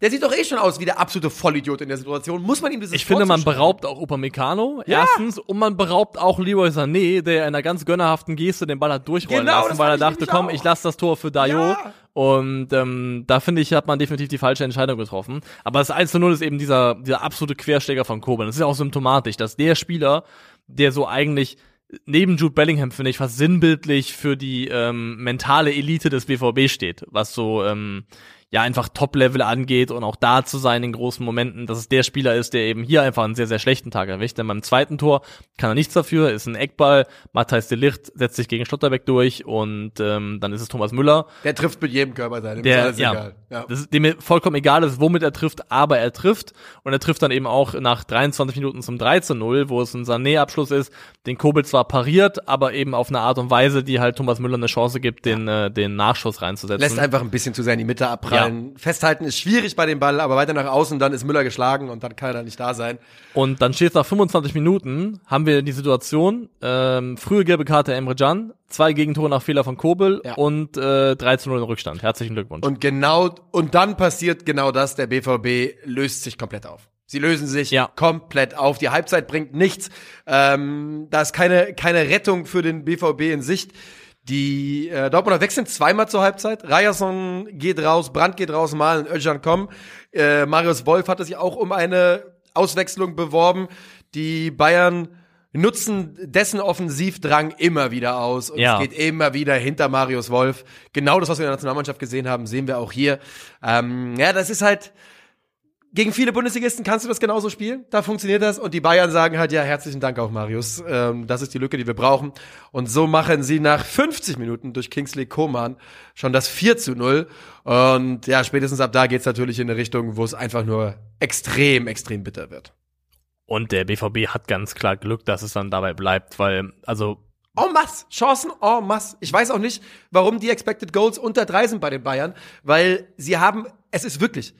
der sieht doch eh schon aus wie der absolute Vollidiot in der Situation. Muss man ihm dieses Ich finde, man beraubt auch Upamecano, erstens, und man beraubt auch Leroy Sané, der in einer ganz gönnerhaften Geste den Ball hat durchrollen Genau, lassen, weil er dachte, komm, auch. ich lasse das Tor für Dayo. Ja. Und ähm, da finde ich, hat man definitiv die falsche Entscheidung getroffen. Aber das 1 zu 0 ist eben dieser, dieser absolute Querschläger von Coburn. Das ist ja auch symptomatisch, dass der Spieler, der so eigentlich neben Jude Bellingham, finde ich, fast sinnbildlich für die ähm, mentale Elite des BVB steht, was so ähm, ja einfach Top-Level angeht und auch da zu sein in großen Momenten, dass es der Spieler ist, der eben hier einfach einen sehr, sehr schlechten Tag erwischt. Denn beim zweiten Tor kann er nichts dafür, ist ein Eckball, Matthijs de Licht setzt sich gegen Schlotterbeck durch und ähm, dann ist es Thomas Müller, Der trifft mit jedem Körper sein. der, ist alles ja, egal. Ja. Das ist dem vollkommen egal ist, womit er trifft, aber er trifft. Und er trifft dann eben auch nach 23 Minuten zum 3 zu 0, wo es ein Sané-Abschluss ist, den Kobel zwar pariert, aber eben auf eine Art und Weise, die halt Thomas Müller eine Chance gibt, den, äh, den Nachschuss reinzusetzen. Lässt einfach ein bisschen zu sehr in die Mitte abprallen. Festhalten ist schwierig bei dem Ball, aber weiter nach außen, dann ist Müller geschlagen und dann kann er da nicht da sein. Und dann steht es nach 25 Minuten, haben wir die Situation, ähm, frühe gelbe Karte Emre Can, zwei Gegentore nach Fehler von Kobel Ja. und äh, 3 zu 0 in Rückstand. Herzlichen Glückwunsch. Und genau, und dann passiert genau das, der BVB löst sich komplett auf. Sie lösen sich Ja. komplett auf. Die Halbzeit bringt nichts. Ähm, da ist keine, keine Rettung für den BVB in Sicht. Die äh, Dortmunder wechseln zweimal zur Halbzeit. Ryerson geht raus, Brandt geht raus, Malen, Özcan kommen. Äh, Marius Wolf hatte sich auch um eine Auswechslung beworben. Die Bayern nutzen dessen Offensivdrang immer wieder aus und Ja. es geht immer wieder hinter Marius Wolf. Genau das, was wir in der Nationalmannschaft gesehen haben, sehen wir auch hier. Ähm, ja, das ist halt gegen viele Bundesligisten kannst du das genauso spielen. Da funktioniert das. Und die Bayern sagen halt, ja, herzlichen Dank auch, Marius. Ähm, das ist die Lücke, die wir brauchen. Und so machen sie nach 50 Minuten durch Kingsley Coman schon das 4 zu 0. Und ja, spätestens ab da geht's natürlich in eine Richtung, wo es einfach nur extrem, extrem bitter wird. Und der BVB hat ganz klar Glück, dass es dann dabei bleibt, weil, also, En masse. Chancen en masse. Ich weiß auch nicht, warum die Expected Goals unter drei sind bei den Bayern, weil sie haben, es ist wirklich,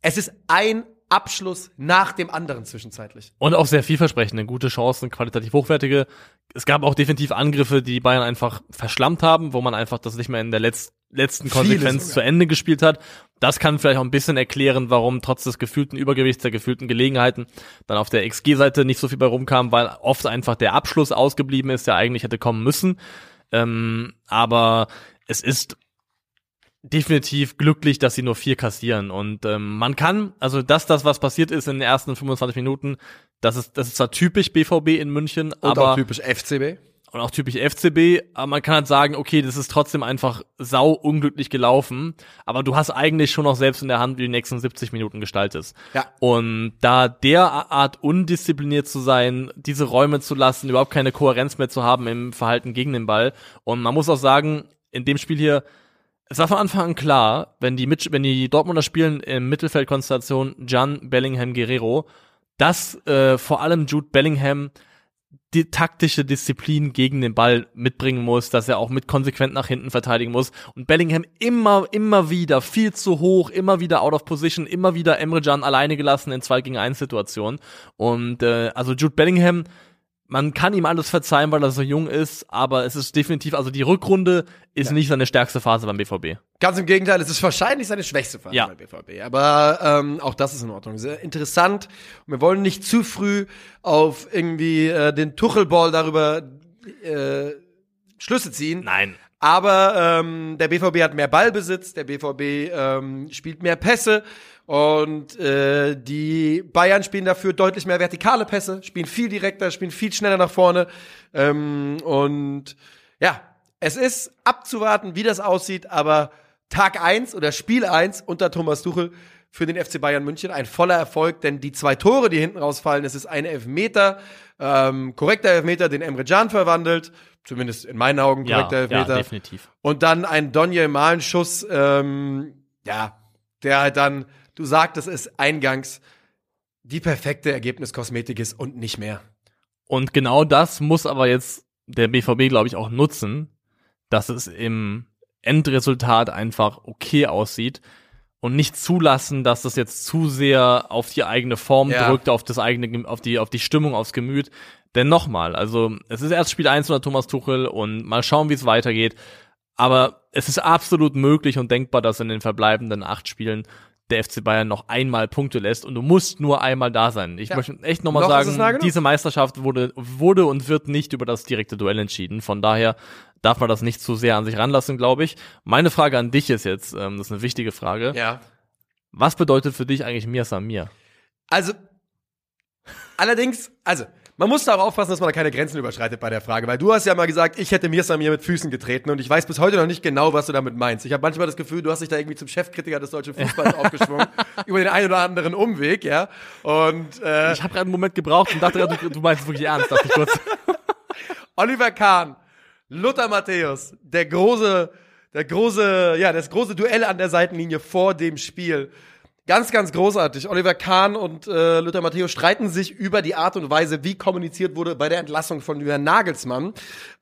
es ist ein Abschluss nach dem anderen zwischenzeitlich. und auch sehr vielversprechende, gute Chancen, qualitativ hochwertige. Es gab auch definitiv Angriffe, die die Bayern einfach verschlammt haben, wo man einfach das nicht mehr in der letz letzten Konsequenz zu Ende gespielt hat. Das kann vielleicht auch ein bisschen erklären, warum trotz des gefühlten Übergewichts, der gefühlten Gelegenheiten, dann auf der XG-Seite nicht so viel bei rumkam, weil oft einfach der Abschluss ausgeblieben ist, der eigentlich hätte kommen müssen. Ähm, aber es ist definitiv glücklich, dass sie nur vier kassieren. Und ähm, man kann, also das, das, was passiert ist in den ersten 25 Minuten, das ist, das ist zwar typisch BVB in München, Und aber typisch FCB. Und auch typisch FCB, aber man kann halt sagen, okay, das ist trotzdem einfach sau unglücklich gelaufen, aber du hast eigentlich schon noch selbst in der Hand, wie die nächsten 70 Minuten gestaltest. Ja. Und da derart undiszipliniert zu sein, diese Räume zu lassen, überhaupt keine Kohärenz mehr zu haben im Verhalten gegen den Ball. Und man muss auch sagen, in dem Spiel hier, es war von Anfang an klar, wenn die, Mitch wenn die Dortmunder spielen im Mittelfeldkonstellation Jan Bellingham Guerrero, dass äh, vor allem Jude Bellingham die taktische Disziplin gegen den Ball mitbringen muss, dass er auch mit konsequent nach hinten verteidigen muss. Und Bellingham immer, immer wieder viel zu hoch, immer wieder out of position, immer wieder Emre Can alleine gelassen in 2 gegen 1 Situationen. Und äh, also Jude Bellingham man kann ihm alles verzeihen, weil er so jung ist, aber es ist definitiv, also die Rückrunde ist nicht seine stärkste Phase beim BVB. Ganz im Gegenteil, es ist wahrscheinlich seine schwächste Phase Ja. bei BVB. Aber ähm, auch das ist in Ordnung. Sehr interessant. Wir wollen nicht zu früh auf irgendwie äh, den Tuchelball darüber äh, Schlüsse ziehen. Nein. Aber ähm, der BVB hat mehr Ballbesitz, der BVB ähm, spielt mehr Pässe und äh, die Bayern spielen dafür deutlich mehr vertikale Pässe, spielen viel direkter, spielen viel schneller nach vorne. Ähm, und ja, es ist abzuwarten, wie das aussieht, aber Tag eins oder Spiel eins unter Thomas Tuchel für den FC Bayern München ein voller Erfolg, denn die zwei Tore, die hinten rausfallen, es ist ein Elfmeter, ähm, korrekter Elfmeter, den Emre Can verwandelt, zumindest in meinen Augen Ja, korrekter ja, Elfmeter. definitiv. Und dann ein Donje Malen-Schuss, ähm, ja, der halt dann, du sagtest es eingangs, die perfekte Ergebniskosmetik ist und nicht mehr. Und genau das muss aber jetzt der BVB, glaube ich, auch nutzen, dass es im Endresultat einfach okay aussieht und nicht zulassen, dass das jetzt zu sehr auf die eigene Form Ja. drückt, auf das eigene, auf die, auf die Stimmung, aufs Gemüt. Denn nochmal, also es ist erst Spiel 1 unter Thomas Tuchel und mal schauen, wie es weitergeht. Aber es ist absolut möglich und denkbar, dass in den verbleibenden acht Spielen der FC Bayern noch einmal Punkte lässt und du musst nur einmal da sein. Ich Ja. möchte echt nochmal Noch sagen, diese Meisterschaft wurde, wurde und wird nicht über das direkte Duell entschieden. Von daher darf man das nicht zu sehr an sich ranlassen, glaube ich. Meine Frage an dich ist jetzt, ähm, das ist eine wichtige Frage. Ja. Was bedeutet für dich eigentlich Mir Samir? Also, allerdings, also, man muss da auch aufpassen, dass man da keine Grenzen überschreitet bei der Frage, weil du hast ja mal gesagt, ich hätte mir Samir mit Füßen getreten und ich weiß bis heute noch nicht genau, was du damit meinst. Ich habe manchmal das Gefühl, du hast dich da irgendwie zum Chefkritiker des deutschen Fußballs aufgeschwungen, über den einen oder anderen Umweg, ja. Und äh, Ich habe gerade einen Moment gebraucht und dachte, gerade, du, du meinst es wirklich ernst, dachte ich kurz. Oliver Kahn, Lothar Matthäus, der große, der große, ja, das große Duell an der Seitenlinie vor dem Spiel. Ganz, ganz großartig. Oliver Kahn und äh, Lothar Matthäus streiten sich über die Art und Weise, wie kommuniziert wurde bei der Entlassung von Julian Nagelsmann.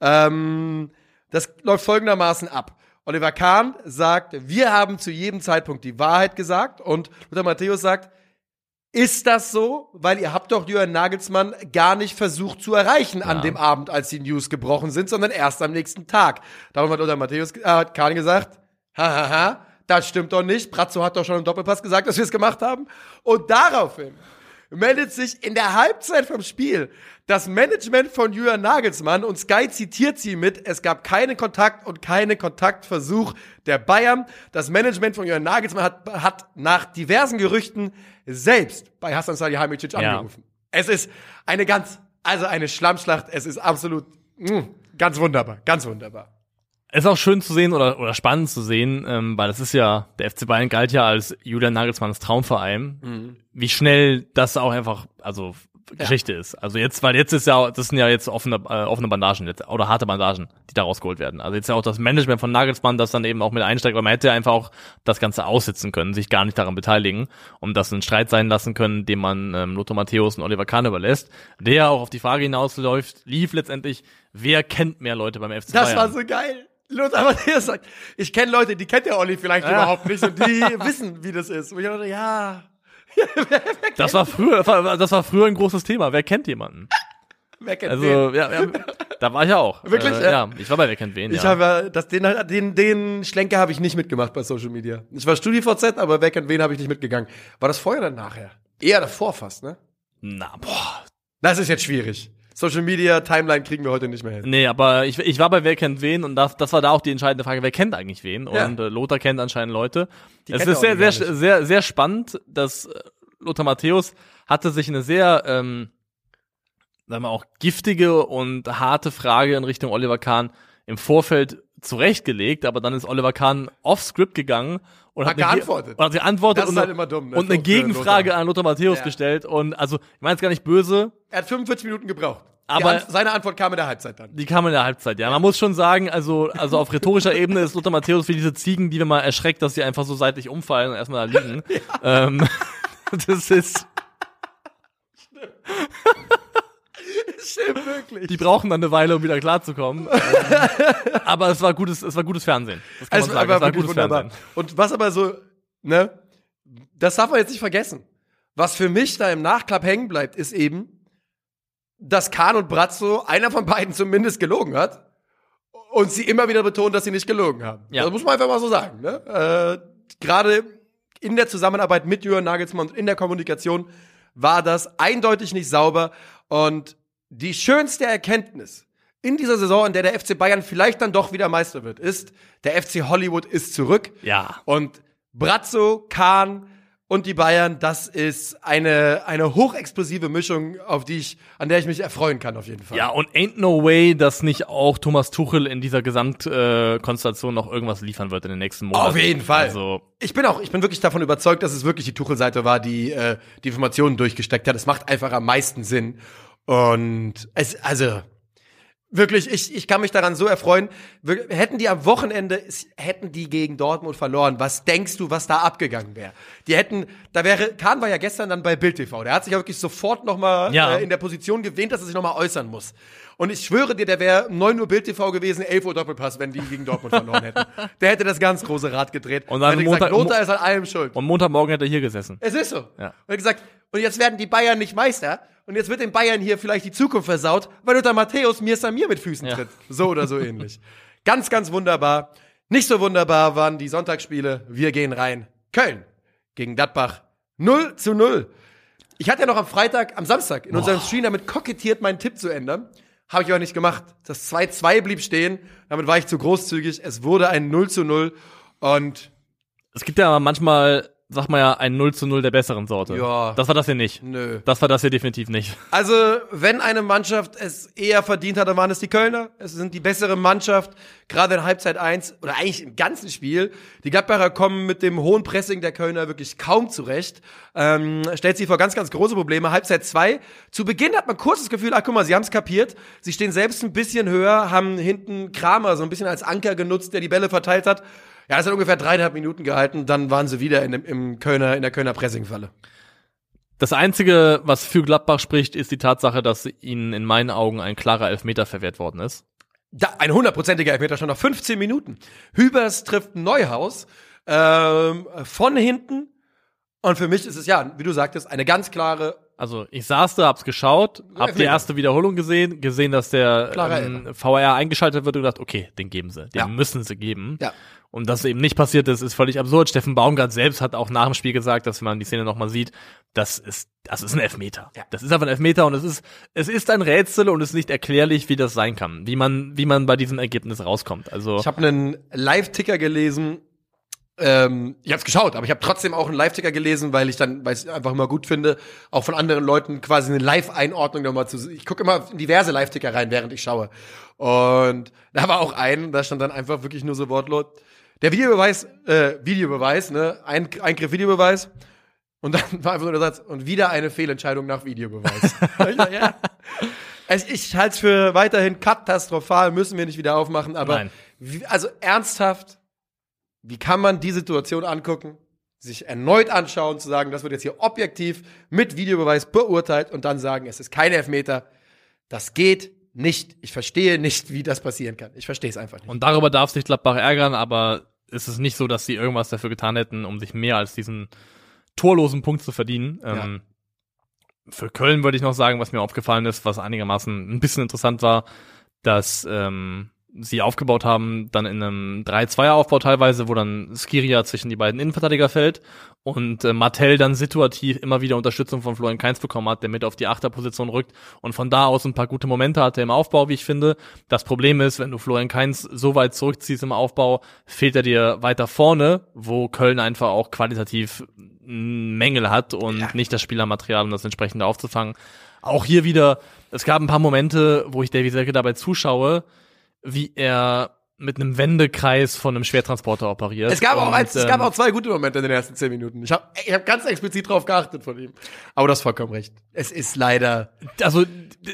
Ähm, das läuft folgendermaßen ab. Oliver Kahn sagt, wir haben zu jedem Zeitpunkt die Wahrheit gesagt und Lothar Matthäus sagt, ist das so? Weil ihr habt doch Jürgen Nagelsmann gar nicht versucht zu erreichen an Ja. dem Abend, als die News gebrochen sind, sondern erst am nächsten Tag. Darum hat Lothar Matthäus, äh, hat Kahn gesagt, hahaha, das stimmt doch nicht. Brazzo hat doch schon im Doppelpass gesagt, dass wir es gemacht haben. Und daraufhin meldet sich in der Halbzeit vom Spiel das Management von Jürgen Nagelsmann und Sky zitiert sie mit, es gab keinen Kontakt und keinen Kontaktversuch der Bayern. Das Management von Jürgen Nagelsmann hat, hat nach diversen Gerüchten selbst bei Hassan Salihamidzic Ja. angerufen. Es ist eine ganz also eine Schlammschlacht. Es ist absolut mh, ganz wunderbar, ganz wunderbar. Es ist auch schön zu sehen oder, oder spannend zu sehen, ähm, weil das ist ja, der FC Bayern galt ja als Julian Nagelsmanns Traumverein, wie schnell das auch einfach, also Geschichte ist. Also jetzt, weil jetzt ist ja, das sind ja jetzt offene, äh, offene Bandagen jetzt, oder harte Bandagen, die da rausgeholt werden. Also jetzt ja auch das Management von Nagelsmann, das dann eben auch mit einsteigt, weil man hätte ja einfach auch das Ganze aussitzen können, sich gar nicht daran beteiligen, um das einen Streit sein lassen können, den man ähm, Lothar Matthäus und Oliver Kahn überlässt, der auch auf die Frage hinausläuft, lief letztendlich, wer kennt mehr Leute beim FC Das Bayern? war so geil. Lothar Matthäus sagt, ich kenne Leute, die kennt der Olli vielleicht Ja. überhaupt nicht und die wissen, wie das ist. Und ich dachte, ja, Das war früher, das war, früher ein großes Thema. Wer kennt jemanden? wer kennt wen? Also, ja, ja, da war ich ja auch. Wirklich, Äh, ja? ich war bei Wer kennt wen, Ich ja. habe das, den, den, den Schlenker habe ich nicht mitgemacht bei Social Media. Ich war StudiVZ, aber wer kennt wen habe ich nicht mitgegangen. War das vorher oder nachher? Eher davor fast, ne? Na, boah. Das ist jetzt schwierig. Social Media, Timeline kriegen wir heute nicht mehr hin. Nee, aber ich, ich war bei Wer kennt wen und das, das war da auch die entscheidende Frage, wer kennt eigentlich wen? Ja. Und äh, Lothar kennt anscheinend Leute. Die es ist sehr, sehr, sehr, sehr spannend, dass äh, Lothar Matthäus hatte sich eine sehr, ähm, sagen wir auch, giftige und harte Frage in Richtung Oliver Kahn im Vorfeld zurechtgelegt, aber dann ist Oliver Kahn off-script gegangen und Hat hat, geantwortet. Und hat geantwortet Das ist und, halt immer dumm, ne? und eine Für Gegenfrage an Lothar Matthäus Ja. gestellt und also, ich meine es gar nicht böse, Er hat 45 Minuten gebraucht. Aber- An seine Antwort kam in der Halbzeit dann. Die kam in der Halbzeit, ja. Man muss schon sagen, also, also auf rhetorischer Ebene ist Lothar Matthäus wie diese Ziegen, die wir mal erschreckt, dass sie einfach so seitlich umfallen und erstmal da liegen. Ähm, das ist, Stimmt wirklich. die brauchen dann eine Weile, um wieder klarzukommen. Ähm, aber es war gutes, es war gutes Fernsehen. Das kann Es man war sagen. Es war gutes wunderbar. Fernsehen. Und was aber so, ne, das darf man jetzt nicht vergessen. Was für mich da im Nachklapp hängen bleibt, ist eben, dass Kahn und Brazzo, einer von beiden zumindest gelogen hat. Und sie immer wieder betonen, dass sie nicht gelogen haben. Ja. Das muss man einfach mal so sagen. Ne? Äh, Gerade in der Zusammenarbeit mit Jürgen Nagelsmann und in der Kommunikation war das eindeutig nicht sauber. Und die schönste Erkenntnis in dieser Saison, in der der FC Bayern vielleicht dann doch wieder Meister wird, ist, der FC Hollywood ist zurück. Ja. Und Brazzo, Kahn und die Bayern, das ist eine, eine hochexplosive Mischung, auf die ich, an der ich mich erfreuen kann, auf jeden Fall. Ja, und ain't no way, dass nicht auch Thomas Tuchel in dieser Gesamtkonstellation äh, Konstellation noch irgendwas liefern wird in den nächsten Monaten. Auf jeden Fall. Also, Ich bin auch, ich bin wirklich davon überzeugt, dass es wirklich die Tuchel-Seite war, die äh, die Informationen durchgesteckt hat. Es macht einfach am meisten Sinn. Und es, also wirklich, ich, ich kann mich daran so erfreuen. Wir, hätten die am Wochenende, hätten die gegen Dortmund verloren, was denkst du, was da abgegangen wäre? Die hätten, da wäre, Kahn war ja gestern dann bei Bild TV. Der hat sich ja wirklich sofort nochmal Ja. äh, in der Position gewähnt, dass er sich nochmal äußern muss. Und ich schwöre dir, der wäre 9 Uhr Bild TV gewesen, 11 Uhr Doppelpass, wenn die gegen Dortmund verloren hätten. Der hätte das ganz große Rad gedreht. Und dann hätte gesagt, Montag- Lothar ist an allem schuld. und Montagmorgen hat er hier gesessen. Es ist so. Ja. Und er hat gesagt, und jetzt werden die Bayern nicht Meister. Und jetzt wird den Bayern hier vielleicht die Zukunft versaut, weil Lothar Matthäus mir Samir mit Füßen Ja. tritt. So oder so ähnlich. Ganz, ganz wunderbar. Nicht so wunderbar waren die Sonntagsspiele. Wir gehen rein. Köln gegen Gladbach. 0 zu 0. Ich hatte ja noch am Freitag, am Samstag in unserem Stream damit kokettiert, meinen Tipp zu ändern. Habe ich aber nicht gemacht. Das 2-2 blieb stehen. Damit war ich zu großzügig. Es wurde ein 0 zu 0. Und Es gibt ja manchmal, sag mal ja, ein 0 zu 0 der besseren Sorte. Ja. Das war das hier nicht. nö. Das war das hier definitiv nicht. Also, wenn eine Mannschaft es eher verdient hat, dann waren es die Kölner. Es sind die bessere Mannschaft, gerade in Halbzeit 1 oder eigentlich im ganzen Spiel. Die Gladbacher kommen mit dem hohen Pressing der Kölner wirklich kaum zurecht. Ähm, stellt sie vor ganz, ganz große Probleme. Halbzeit 2. Zu Beginn hat man kurz das Gefühl, ach guck mal, sie haben es kapiert. Sie stehen selbst ein bisschen höher, haben hinten Kramer so ein bisschen als Anker genutzt, der die Bälle verteilt hat. Ja, es hat ungefähr dreieinhalb Minuten gehalten, dann waren sie wieder in, dem, im Kölner, in der Kölner Pressingfalle. Das Einzige, was für Gladbach spricht, ist die Tatsache, dass ihnen in meinen Augen ein klarer Elfmeter verwehrt worden ist. Da, ein hundertprozentiger Elfmeter schon nach 15 Minuten. Hübers trifft Neuhaus ähm, von hinten. Und für mich ist es ja, wie du sagtest, eine ganz klare. Also ich saß da, hab's geschaut, hab die erste Wiederholung gesehen, gesehen, dass der ähm, VR eingeschaltet wird und gedacht, okay, den geben sie, den Ja. müssen sie geben. Ja. Und dass eben nicht passiert ist, ist völlig absurd. Steffen Baumgart selbst hat auch nach dem Spiel gesagt, dass man die Szene nochmal sieht, das ist, das ist ein Elfmeter. Ja. Das ist einfach ein Elfmeter und es ist, es ist ein Rätsel und es ist nicht erklärlich, wie das sein kann, wie man, wie man bei diesem Ergebnis rauskommt. Also Ich habe einen Live-Ticker gelesen. Ähm, ich habe es geschaut, aber ich habe trotzdem auch einen Live-Ticker gelesen, weil ich dann, weil ich einfach immer gut finde, auch von anderen Leuten quasi eine Live-Einordnung nochmal zu. Ich gucke immer in diverse Live-Ticker rein, während ich schaue. Und da war auch ein, da stand dann einfach wirklich nur so wortlos. Der Videobeweis, äh, Videobeweis, ne, ein, Eingriff Videobeweis. Und dann war einfach nur der Satz, und wieder eine Fehlentscheidung nach Videobeweis. ja. Also ich halte es für weiterhin katastrophal, müssen wir nicht wieder aufmachen, aber wie, also ernsthaft, wie kann man die Situation angucken, sich erneut anschauen, zu sagen, das wird jetzt hier objektiv mit Videobeweis beurteilt und dann sagen, es ist kein Elfmeter. Das geht nicht. Ich verstehe nicht, wie das passieren kann. Ich verstehe es einfach nicht. Und darüber darf sich Gladbach ärgern, aber es ist nicht so, dass sie irgendwas dafür getan hätten, um sich mehr als diesen torlosen Punkt zu verdienen. Ja. Ähm, für Köln würde ich noch sagen, was mir aufgefallen ist, was einigermaßen ein bisschen interessant war, dass ähm, sie aufgebaut haben, dann in einem 3-2er-Aufbau teilweise, wo dann Skiria zwischen die beiden Innenverteidiger fällt und äh, Martell dann situativ immer wieder Unterstützung von Florian Kainz bekommen hat, der mit auf die Achterposition rückt und von da aus ein paar gute Momente hatte im Aufbau, wie ich finde. Das Problem ist, wenn du Florian Kainz so weit zurückziehst im Aufbau, fehlt er dir weiter vorne, wo Köln einfach auch qualitativ Mängel hat und Ja. nicht das Spielermaterial, um das entsprechend aufzufangen. Auch hier wieder, es gab ein paar Momente, wo ich Davy Selke dabei zuschaue, wie er mit einem Wendekreis von einem Schwertransporter operiert. Es gab, auch eins, es gab ähm, auch zwei gute Momente in den ersten zehn Minuten. Ich habe ich hab ganz explizit drauf geachtet von ihm. Aber du hast vollkommen recht. Es ist leider. also,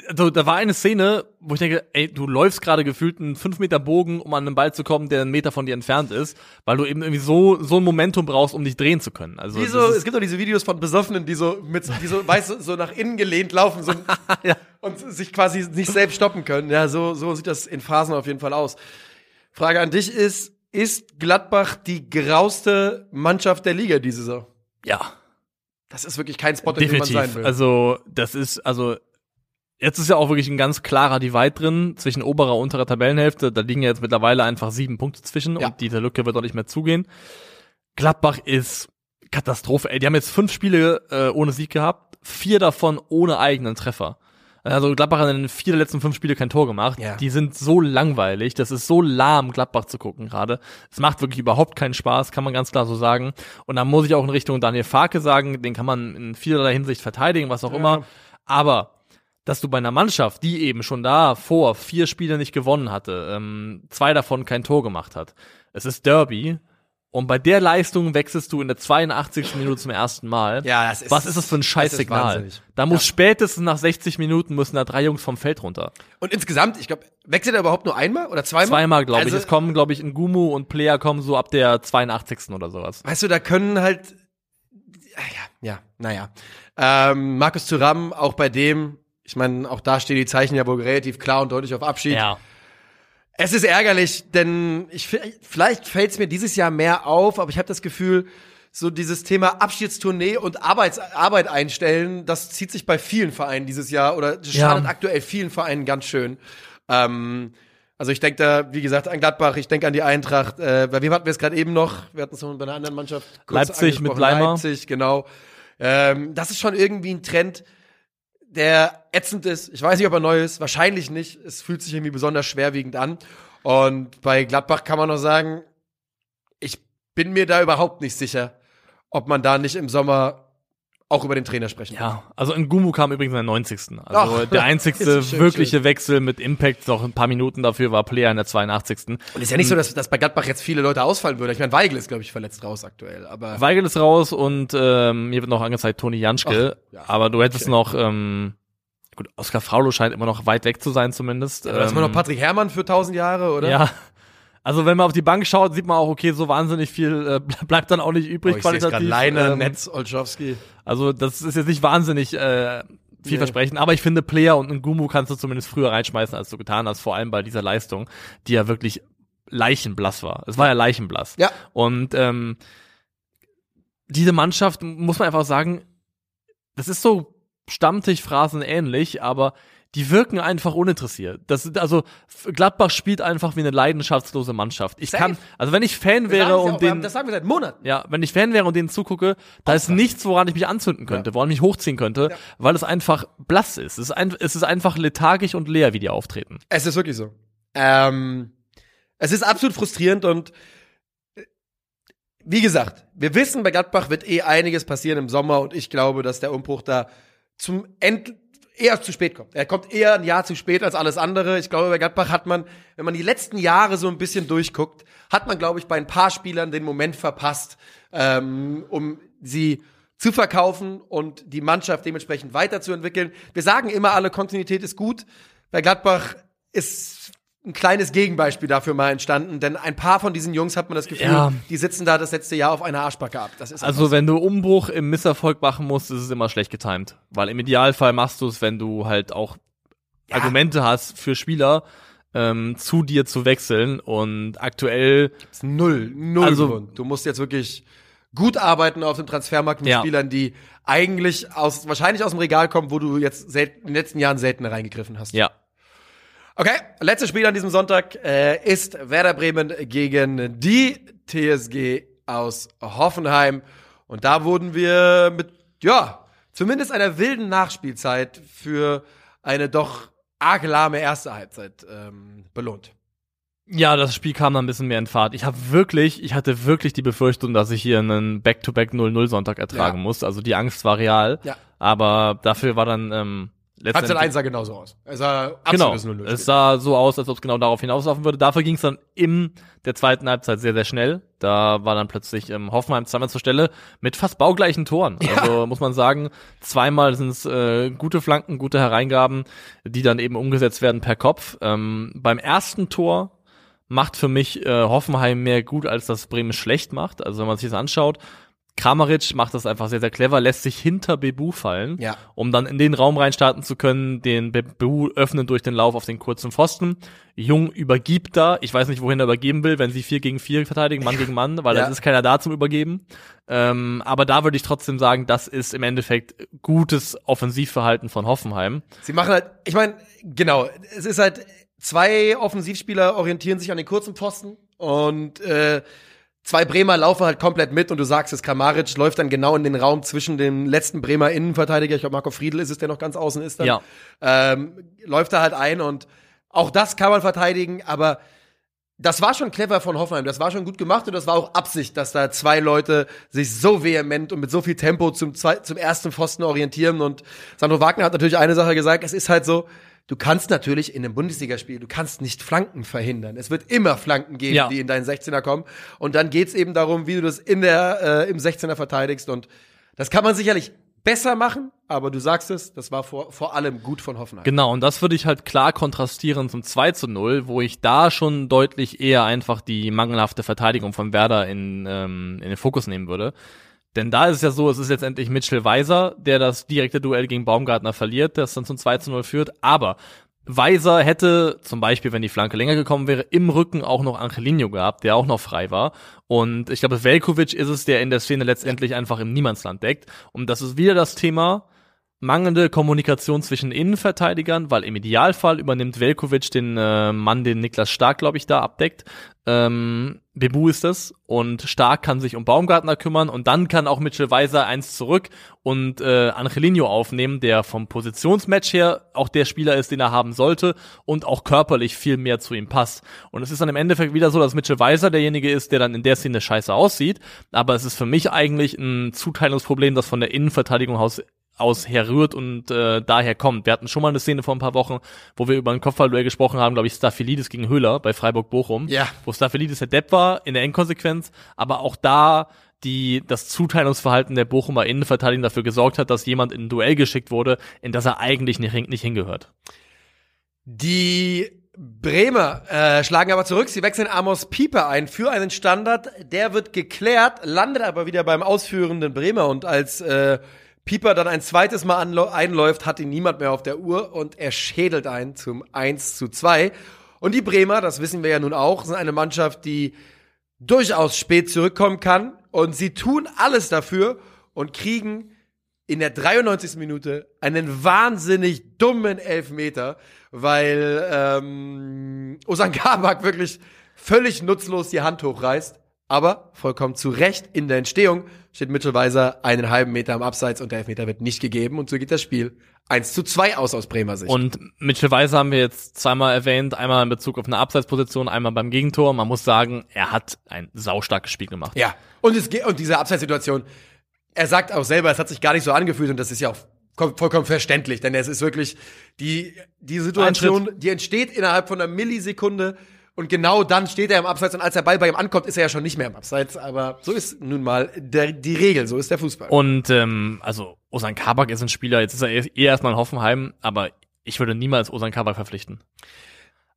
also da war eine Szene, wo ich denke, ey, du läufst gerade gefühlt einen 5 Meter Bogen, um an einen Ball zu kommen, der einen Meter von dir entfernt ist, weil du eben irgendwie so so ein Momentum brauchst, um dich drehen zu können. Also das so, es gibt doch diese Videos von Besoffenen, die so mit, die so, weißt du, so nach innen gelehnt laufen so, Ja. und sich quasi nicht selbst stoppen können. Ja, so, so sieht das in Phasen auf jeden Fall aus. Frage an dich ist, ist Gladbach die grauste Mannschaft der Liga diese Saison? ja. Das ist wirklich kein Spot, in dem man sein Definitiv. will. Also, das ist, also, jetzt ist ja auch wirklich ein ganz klarer Divide drin zwischen oberer und unterer Tabellenhälfte. Da liegen ja jetzt mittlerweile einfach sieben Punkte zwischen Ja. und diese Lücke wird auch nicht mehr zugehen. Gladbach ist Katastrophe. Ey, die haben jetzt fünf Spiele äh, ohne Sieg gehabt, vier davon ohne eigenen Treffer. Also Gladbach hat in den vier der letzten fünf Spiele kein Tor gemacht. Ja. Die sind so langweilig. Das ist so lahm, Gladbach zu gucken gerade. Es macht wirklich überhaupt keinen Spaß, kann man ganz klar so sagen. Und da muss ich auch in Richtung Daniel Farke sagen, den kann man in vielerlei Hinsicht verteidigen, was auch immer. Aber dass du bei einer Mannschaft, die eben schon da vor vier Spiele nicht gewonnen hatte, ähm, zwei davon kein Tor gemacht hat. Es ist Derby. Und bei der Leistung wechselst du in der 82. Minute zum ersten Mal. Ja, das ist- Was ist das für ein Scheißsignal? Da muss spätestens nach 60 Minuten müssen da drei Jungs vom Feld runter. und insgesamt, ich glaube, wechselt er überhaupt nur einmal oder zweimal? Zweimal, glaube ich. Also- Es kommen, glaube ich, Ngumu und Player kommen so ab der 82. oder sowas. Weißt du, da können halt, ja, ja, naja. Ähm, Markus Thuram, auch bei dem, ich meine, auch da stehen die Zeichen ja wohl relativ klar und deutlich auf Abschied. Ja. Es ist ärgerlich, denn ich vielleicht fällt es mir dieses Jahr mehr auf, aber ich habe das Gefühl, so dieses Thema Abschiedstournee und Arbeits Arbeit einstellen, das zieht sich bei vielen Vereinen dieses Jahr oder das Ja. schadet aktuell vielen Vereinen ganz schön. Ähm, also ich denke da, wie gesagt, an Gladbach, ich denke an die Eintracht. Äh, bei wem hatten wir es gerade eben noch? Wir hatten es noch bei einer anderen Mannschaft. Leipzig mit. Leimer. Leipzig, genau. Ähm, das ist schon irgendwie ein Trend, der ätzend ist. Ich weiß nicht, ob er neu ist. Wahrscheinlich nicht. Es fühlt sich irgendwie besonders schwerwiegend an. Und bei Gladbach kann man noch sagen, ich bin mir da überhaupt nicht sicher, ob man da nicht im Sommer auch über den Trainer sprechen. Ja, also Ngumu kam übrigens in der 90. Also Ach, der einzigste schön, wirkliche Wechsel mit Impact, noch ein paar Minuten dafür war Player in der 82. Und es ist ja nicht so, dass, dass bei Gladbach jetzt viele Leute ausfallen würden. Ich meine, Weigel ist, glaube ich, verletzt raus aktuell. Aber Weigel ist raus und ähm, hier wird noch angezeigt Toni Janschke. Ach, ja. Aber du hättest Okay. noch, ähm, gut, Oskar Fraulo scheint immer noch weit weg zu sein zumindest. da ist man Ähm, noch Patrick Herrmann für tausend Jahre, oder? Ja. Also wenn man auf die Bank schaut, sieht man auch, okay, so wahnsinnig viel äh, ble- bleibt dann auch nicht Oh, übrig ich sehe gerade qualitativ. Leiner, Ähm, Netz, Olschowski. Also das ist jetzt nicht wahnsinnig äh, Nee. vielversprechend, aber ich finde Player und Ngumu kannst du zumindest früher reinschmeißen, als du getan hast, vor allem bei dieser Leistung, die ja wirklich leichenblass war. Es war ja leichenblass. Ja. Und ähm, diese Mannschaft, muss man einfach sagen, das ist so Stammtischphrasen ähnlich, aber die wirken einfach uninteressiert. Das sind also Gladbach spielt einfach wie eine leidenschaftslose Mannschaft. Ich Safe. kann, also wenn ich Fan wäre ja und den das sagen wir seit Monaten. ja, wenn ich Fan wäre und denen zugucke, da ist nichts, woran ich mich anzünden könnte, woran ich mich hochziehen könnte, Ja. weil es einfach blass ist. Es ist, ein, es ist einfach lethargisch und leer, wie die auftreten. Es ist wirklich so. Ähm, es ist absolut frustrierend und äh, wie gesagt, wir wissen, bei Gladbach wird eh einiges passieren im Sommer und ich glaube, dass der Umbruch da zum End eher zu spät kommt. Er kommt eher ein Jahr zu spät als alles andere. Ich glaube, bei Gladbach hat man, wenn man die letzten Jahre so ein bisschen durchguckt, hat man, glaube ich, bei ein paar Spielern den Moment verpasst, ähm, um sie zu verkaufen und die Mannschaft dementsprechend weiterzuentwickeln. Wir sagen immer, alle Kontinuität ist gut. Bei Gladbach ist ein kleines Gegenbeispiel dafür mal entstanden, denn ein paar von diesen Jungs hat man das Gefühl, Ja. die sitzen da das letzte Jahr auf einer Arschbacke ab. Also so. wenn du Umbruch im Misserfolg machen musst, ist es immer schlecht getimt. Weil im Idealfall machst du es, wenn du halt auch Argumente hast für Spieler, ähm, zu dir zu wechseln. Und aktuell, ist null, null Also- Grund. Du musst jetzt wirklich gut arbeiten auf dem Transfermarkt mit Ja. Spielern, die eigentlich aus, wahrscheinlich aus dem Regal kommen, wo du jetzt selten, in den letzten Jahren selten reingegriffen hast. ja, Okay, letztes Spiel an diesem Sonntag äh, ist Werder Bremen gegen die TSG aus Hoffenheim. Und da wurden wir mit, ja, zumindest einer wilden Nachspielzeit für eine doch arg lahme erste Halbzeit ähm, belohnt. Ja, das Spiel kam dann ein bisschen mehr in Fahrt. Ich habe wirklich, ich hatte wirklich die Befürchtung, dass ich hier einen Back-to-Back 0-0 Sonntag ertragen Ja. muss. Also die Angst war real. Ja. Aber dafür war dann ähm, Halbzeit letztendlich 1 sah genauso aus. Es sah Genau. absolutes 0-0. Es sah so aus, als ob es genau darauf hinauslaufen würde. Dafür ging es dann in der zweiten Halbzeit sehr, sehr schnell. Da war dann plötzlich ähm, Hoffenheim zweimal zur Stelle mit fast baugleichen Toren. Also muss man sagen, zweimal sind es äh, gute Flanken, gute Hereingaben, die dann eben umgesetzt werden per Kopf. Ähm, beim ersten Tor macht für mich äh, Hoffenheim mehr gut, als das Bremen schlecht macht. Also wenn man sich das anschaut, Kramaric macht das einfach sehr, sehr clever, lässt sich hinter Bebu fallen, Ja. um dann in den Raum reinstarten zu können, den Bebu öffnen durch den Lauf auf den kurzen Pfosten. Jung übergibt da, ich weiß nicht, wohin er übergeben will, wenn sie vier gegen vier verteidigen, Mann gegen Mann, weil Ja. es ist keiner da zum Übergeben. Ähm, aber da würde ich trotzdem sagen, das ist im Endeffekt gutes Offensivverhalten von Hoffenheim. Sie machen halt, ich meine, genau, es ist halt, zwei Offensivspieler orientieren sich an den kurzen Pfosten und äh, zwei Bremer laufen halt komplett mit und du sagst es, Kramaric läuft dann genau in den Raum zwischen dem letzten Bremer Innenverteidiger, ich glaube Marco Friedl ist es, der noch ganz außen ist dann, Ja. ähm, läuft da halt ein und auch das kann man verteidigen, aber das war schon clever von Hoffenheim, das war schon gut gemacht und das war auch Absicht, dass da zwei Leute sich so vehement und mit so viel Tempo zum, zum ersten Pfosten orientieren und Sandro Wagner hat natürlich eine Sache gesagt, es ist halt so, du kannst natürlich in einem Bundesligaspiel, du kannst nicht Flanken verhindern. Es wird immer Flanken geben, Ja. die in deinen 16er kommen und dann geht's eben darum, wie du das in der, äh, im 16er verteidigst und das kann man sicherlich besser machen, aber du sagst es, das war vor, vor allem gut von Hoffenheim. Genau, und das würde ich halt klar kontrastieren zum 2 zu 0, wo ich da schon deutlich eher einfach die mangelhafte Verteidigung von Werder in, ähm, in den Fokus nehmen würde. Denn da ist es ja so, es ist letztendlich Mitchell Weiser, der das direkte Duell gegen Baumgartner verliert, das dann zum 2 zu 0 führt. Aber Weiser hätte zum Beispiel, wenn die Flanke länger gekommen wäre, im Rücken auch noch Angelino gehabt, der auch noch frei war. Und ich glaube, Velkovic ist es, der in der Szene letztendlich einfach im Niemandsland deckt. Und das ist wieder das Thema, mangelnde Kommunikation zwischen Innenverteidigern, weil im Idealfall übernimmt Velkovic den äh, Mann, den Niklas Stark, glaube ich, da abdeckt. Ähm, Bebu ist es und Stark kann sich um Baumgartner kümmern und dann kann auch Mitchell Weiser eins zurück und äh, Angelino aufnehmen, der vom Positionsmatch her auch der Spieler ist, den er haben sollte und auch körperlich viel mehr zu ihm passt. Und es ist dann im Endeffekt wieder so, dass Mitchell Weiser derjenige ist, der dann in der Szene scheiße aussieht, aber es ist für mich eigentlich ein Zuteilungsproblem, das von der Innenverteidigung aus aus herrührt und äh, daher kommt. Wir hatten schon mal eine Szene vor ein paar Wochen, wo wir über ein Kopfballduell gesprochen haben, glaube ich, Staphylidis gegen Höhler bei Freiburg-Bochum, Ja. wo Staphylidis der Depp war in der Endkonsequenz, aber auch da die das Zuteilungsverhalten der Bochumer Innenverteidigung dafür gesorgt hat, dass jemand in ein Duell geschickt wurde, in das er eigentlich nicht, nicht hingehört. Die Bremer äh, schlagen aber zurück. Sie wechseln Amos Pieper ein für einen Standard. Der wird geklärt, landet aber wieder beim ausführenden Bremer. Und als äh, Pieper dann ein zweites Mal einläuft, hat ihn niemand mehr auf der Uhr und er schädelt ein zum 1 zu 2. Und die Bremer, das wissen wir ja nun auch, sind eine Mannschaft, die durchaus spät zurückkommen kann. Und sie tun alles dafür und kriegen in der 93. Minute einen wahnsinnig dummen Elfmeter, weil ähm, Osan Kabak wirklich völlig nutzlos die Hand hochreißt. Aber vollkommen zu Recht in der Entstehung steht Mitchell einen halben Meter am Abseits und der Elfmeter wird nicht gegeben und so geht das Spiel 1 zu 2 aus aus Bremer Sicht. Und Mitchell Weiser haben wir jetzt zweimal erwähnt, einmal in Bezug auf eine Abseitsposition, einmal beim Gegentor. Man muss sagen, er hat ein saustarkes Spiel gemacht. ja, und, es, ge- und diese Abseitssituation, er sagt auch selber, es hat sich gar nicht so angefühlt und das ist ja auch kom- vollkommen verständlich, denn es ist wirklich die, die Situation, die entsteht innerhalb von einer Millisekunde und genau dann steht er im Abseits und als der Ball bei ihm ankommt, ist er ja schon nicht mehr im Abseits, aber so ist nun mal der, die Regel, so ist der Fußball. Und ähm, also Osan Kabak ist ein Spieler, jetzt ist er eh erstmal in Hoffenheim, aber ich würde niemals Osan Kabak verpflichten.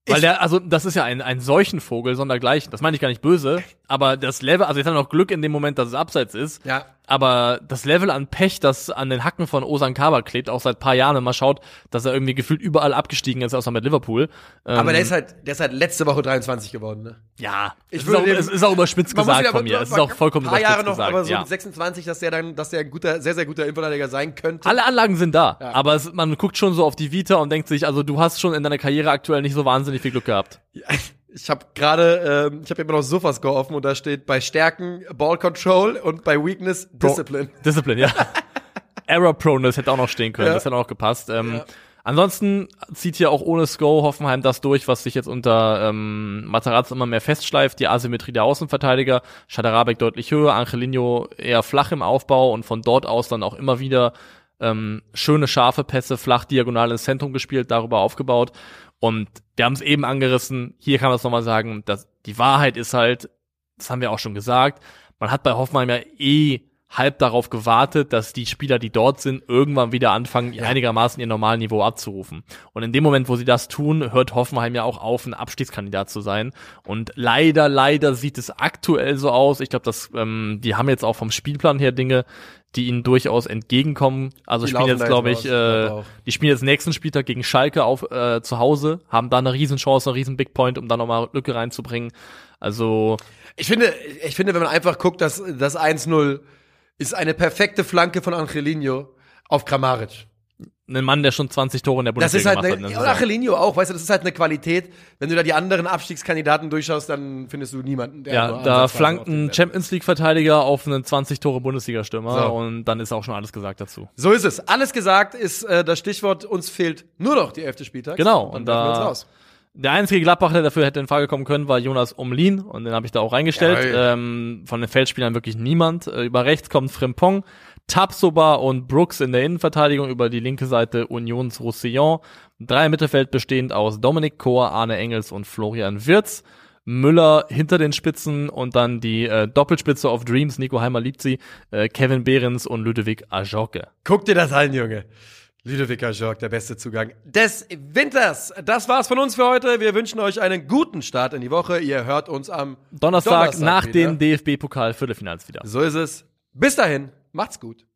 Weil Ich- der, also das ist ja ein, ein Seuchenvogel sondergleichen. Das meine ich gar nicht böse, aber das Level, also jetzt haben wir noch Glück in dem Moment, dass es abseits ist. ja, Aber das Level an Pech, das an den Hacken von Osan Kabak klebt, auch seit paar Jahren, wenn man schaut, dass er irgendwie gefühlt überall abgestiegen ist, außer mit Liverpool. Ähm, aber der ist halt, der ist halt letzte Woche 23 geworden, ne? ja, Ich es, würde ist auch, dem- es ist auch überspitzt gesagt von mir. Es ist auch vollkommen paar Jahre noch, gesagt. aber so ja. mit 26, dass der dann, dass der ein guter, sehr, sehr guter Innenverteidiger sein könnte. Alle Anlagen sind da, Ja. aber es, man guckt schon so auf die Vita und denkt sich, also du hast schon in deiner Karriere aktuell nicht so wahnsinnig viel Glück gehabt. Ja, Ich habe gerade, ähm, ich habe immer noch Sofascore offen und da steht bei Stärken Ball Control und bei Weakness Discipline. Discipline, ja. Error Proneness hätte auch noch stehen können, Ja. das hätte auch gepasst. Ähm, Ja. Ansonsten zieht hier auch ohne Sko Hoffenheim das durch, was sich jetzt unter ähm, Matarazzo immer mehr festschleift, die Asymmetrie der Außenverteidiger, Schadarabek deutlich höher, Angelino eher flach im Aufbau und von dort aus dann auch immer wieder ähm, schöne scharfe Pässe, flach diagonal ins Zentrum gespielt, darüber aufgebaut. Und wir haben es eben angerissen, hier kann man es nochmal sagen, dass die Wahrheit ist halt, das haben wir auch schon gesagt, man hat bei Hoffenheim ja eh halb darauf gewartet, dass die Spieler, die dort sind, irgendwann wieder anfangen, einigermaßen ihr normalen Niveau abzurufen. Und in dem Moment, wo sie das tun, hört Hoffenheim ja auch auf, ein Abstiegskandidat zu sein. Und leider, leider sieht es aktuell so aus. Ich glaube, dass ähm, die haben jetzt auch vom Spielplan her Dinge, die ihnen durchaus entgegenkommen. Also Die spielen jetzt, glaube ich, äh, die spielen jetzt nächsten Spieltag gegen Schalke auf äh, zu Hause, haben da eine Riesenchance, einen riesen Big Point, um da nochmal Lücke reinzubringen. Also Ich finde, ich finde, wenn man einfach guckt, dass das 1-0 ist eine perfekte Flanke von Angelino auf Kramaric. Ein Mann, der schon 20 Tore in der Das Bundesliga ist halt gemacht eine, hat. der und. Angelino auch, weißt du, das ist halt eine Qualität. Wenn du da die anderen Abstiegskandidaten durchschaust, dann findest du niemanden, der Ja, da flankt ein Champions League Verteidiger auf einen 20 Tore Bundesliga-Stürmer So. und dann ist auch schon alles gesagt dazu. So ist es. Alles gesagt ist äh, das Stichwort, uns fehlt nur noch die elfte Spieltag. Genau, Und und da-. Der einzige Gladbach, der dafür hätte in Frage kommen können, war Jonas Umlin und den habe ich da auch reingestellt. Jawohl. Ähm, von den Feldspielern wirklich niemand. Äh, über rechts kommt Frimpong, Tapsoba und Brooks in der Innenverteidigung, über die linke Seite Unions Roussillon. Drei im Mittelfeld bestehend aus Dominik Kohr, Arne Engels und Florian Wirz. Müller hinter den Spitzen und dann die äh, Doppelspitze of Dreams, Nico Heimer liebt sie, äh, Kevin Behrens und Ludovic Ajorke. Guck dir das an, Junge. Ludovica Jörg, der beste Zugang des Winters. Das war's von uns für heute. Wir wünschen euch einen guten Start in die Woche. Ihr hört uns am Donnerstag, Donnerstag nach wieder. den DFB-Pokal-Viertelfinals wieder. So ist es. Bis dahin, macht's gut.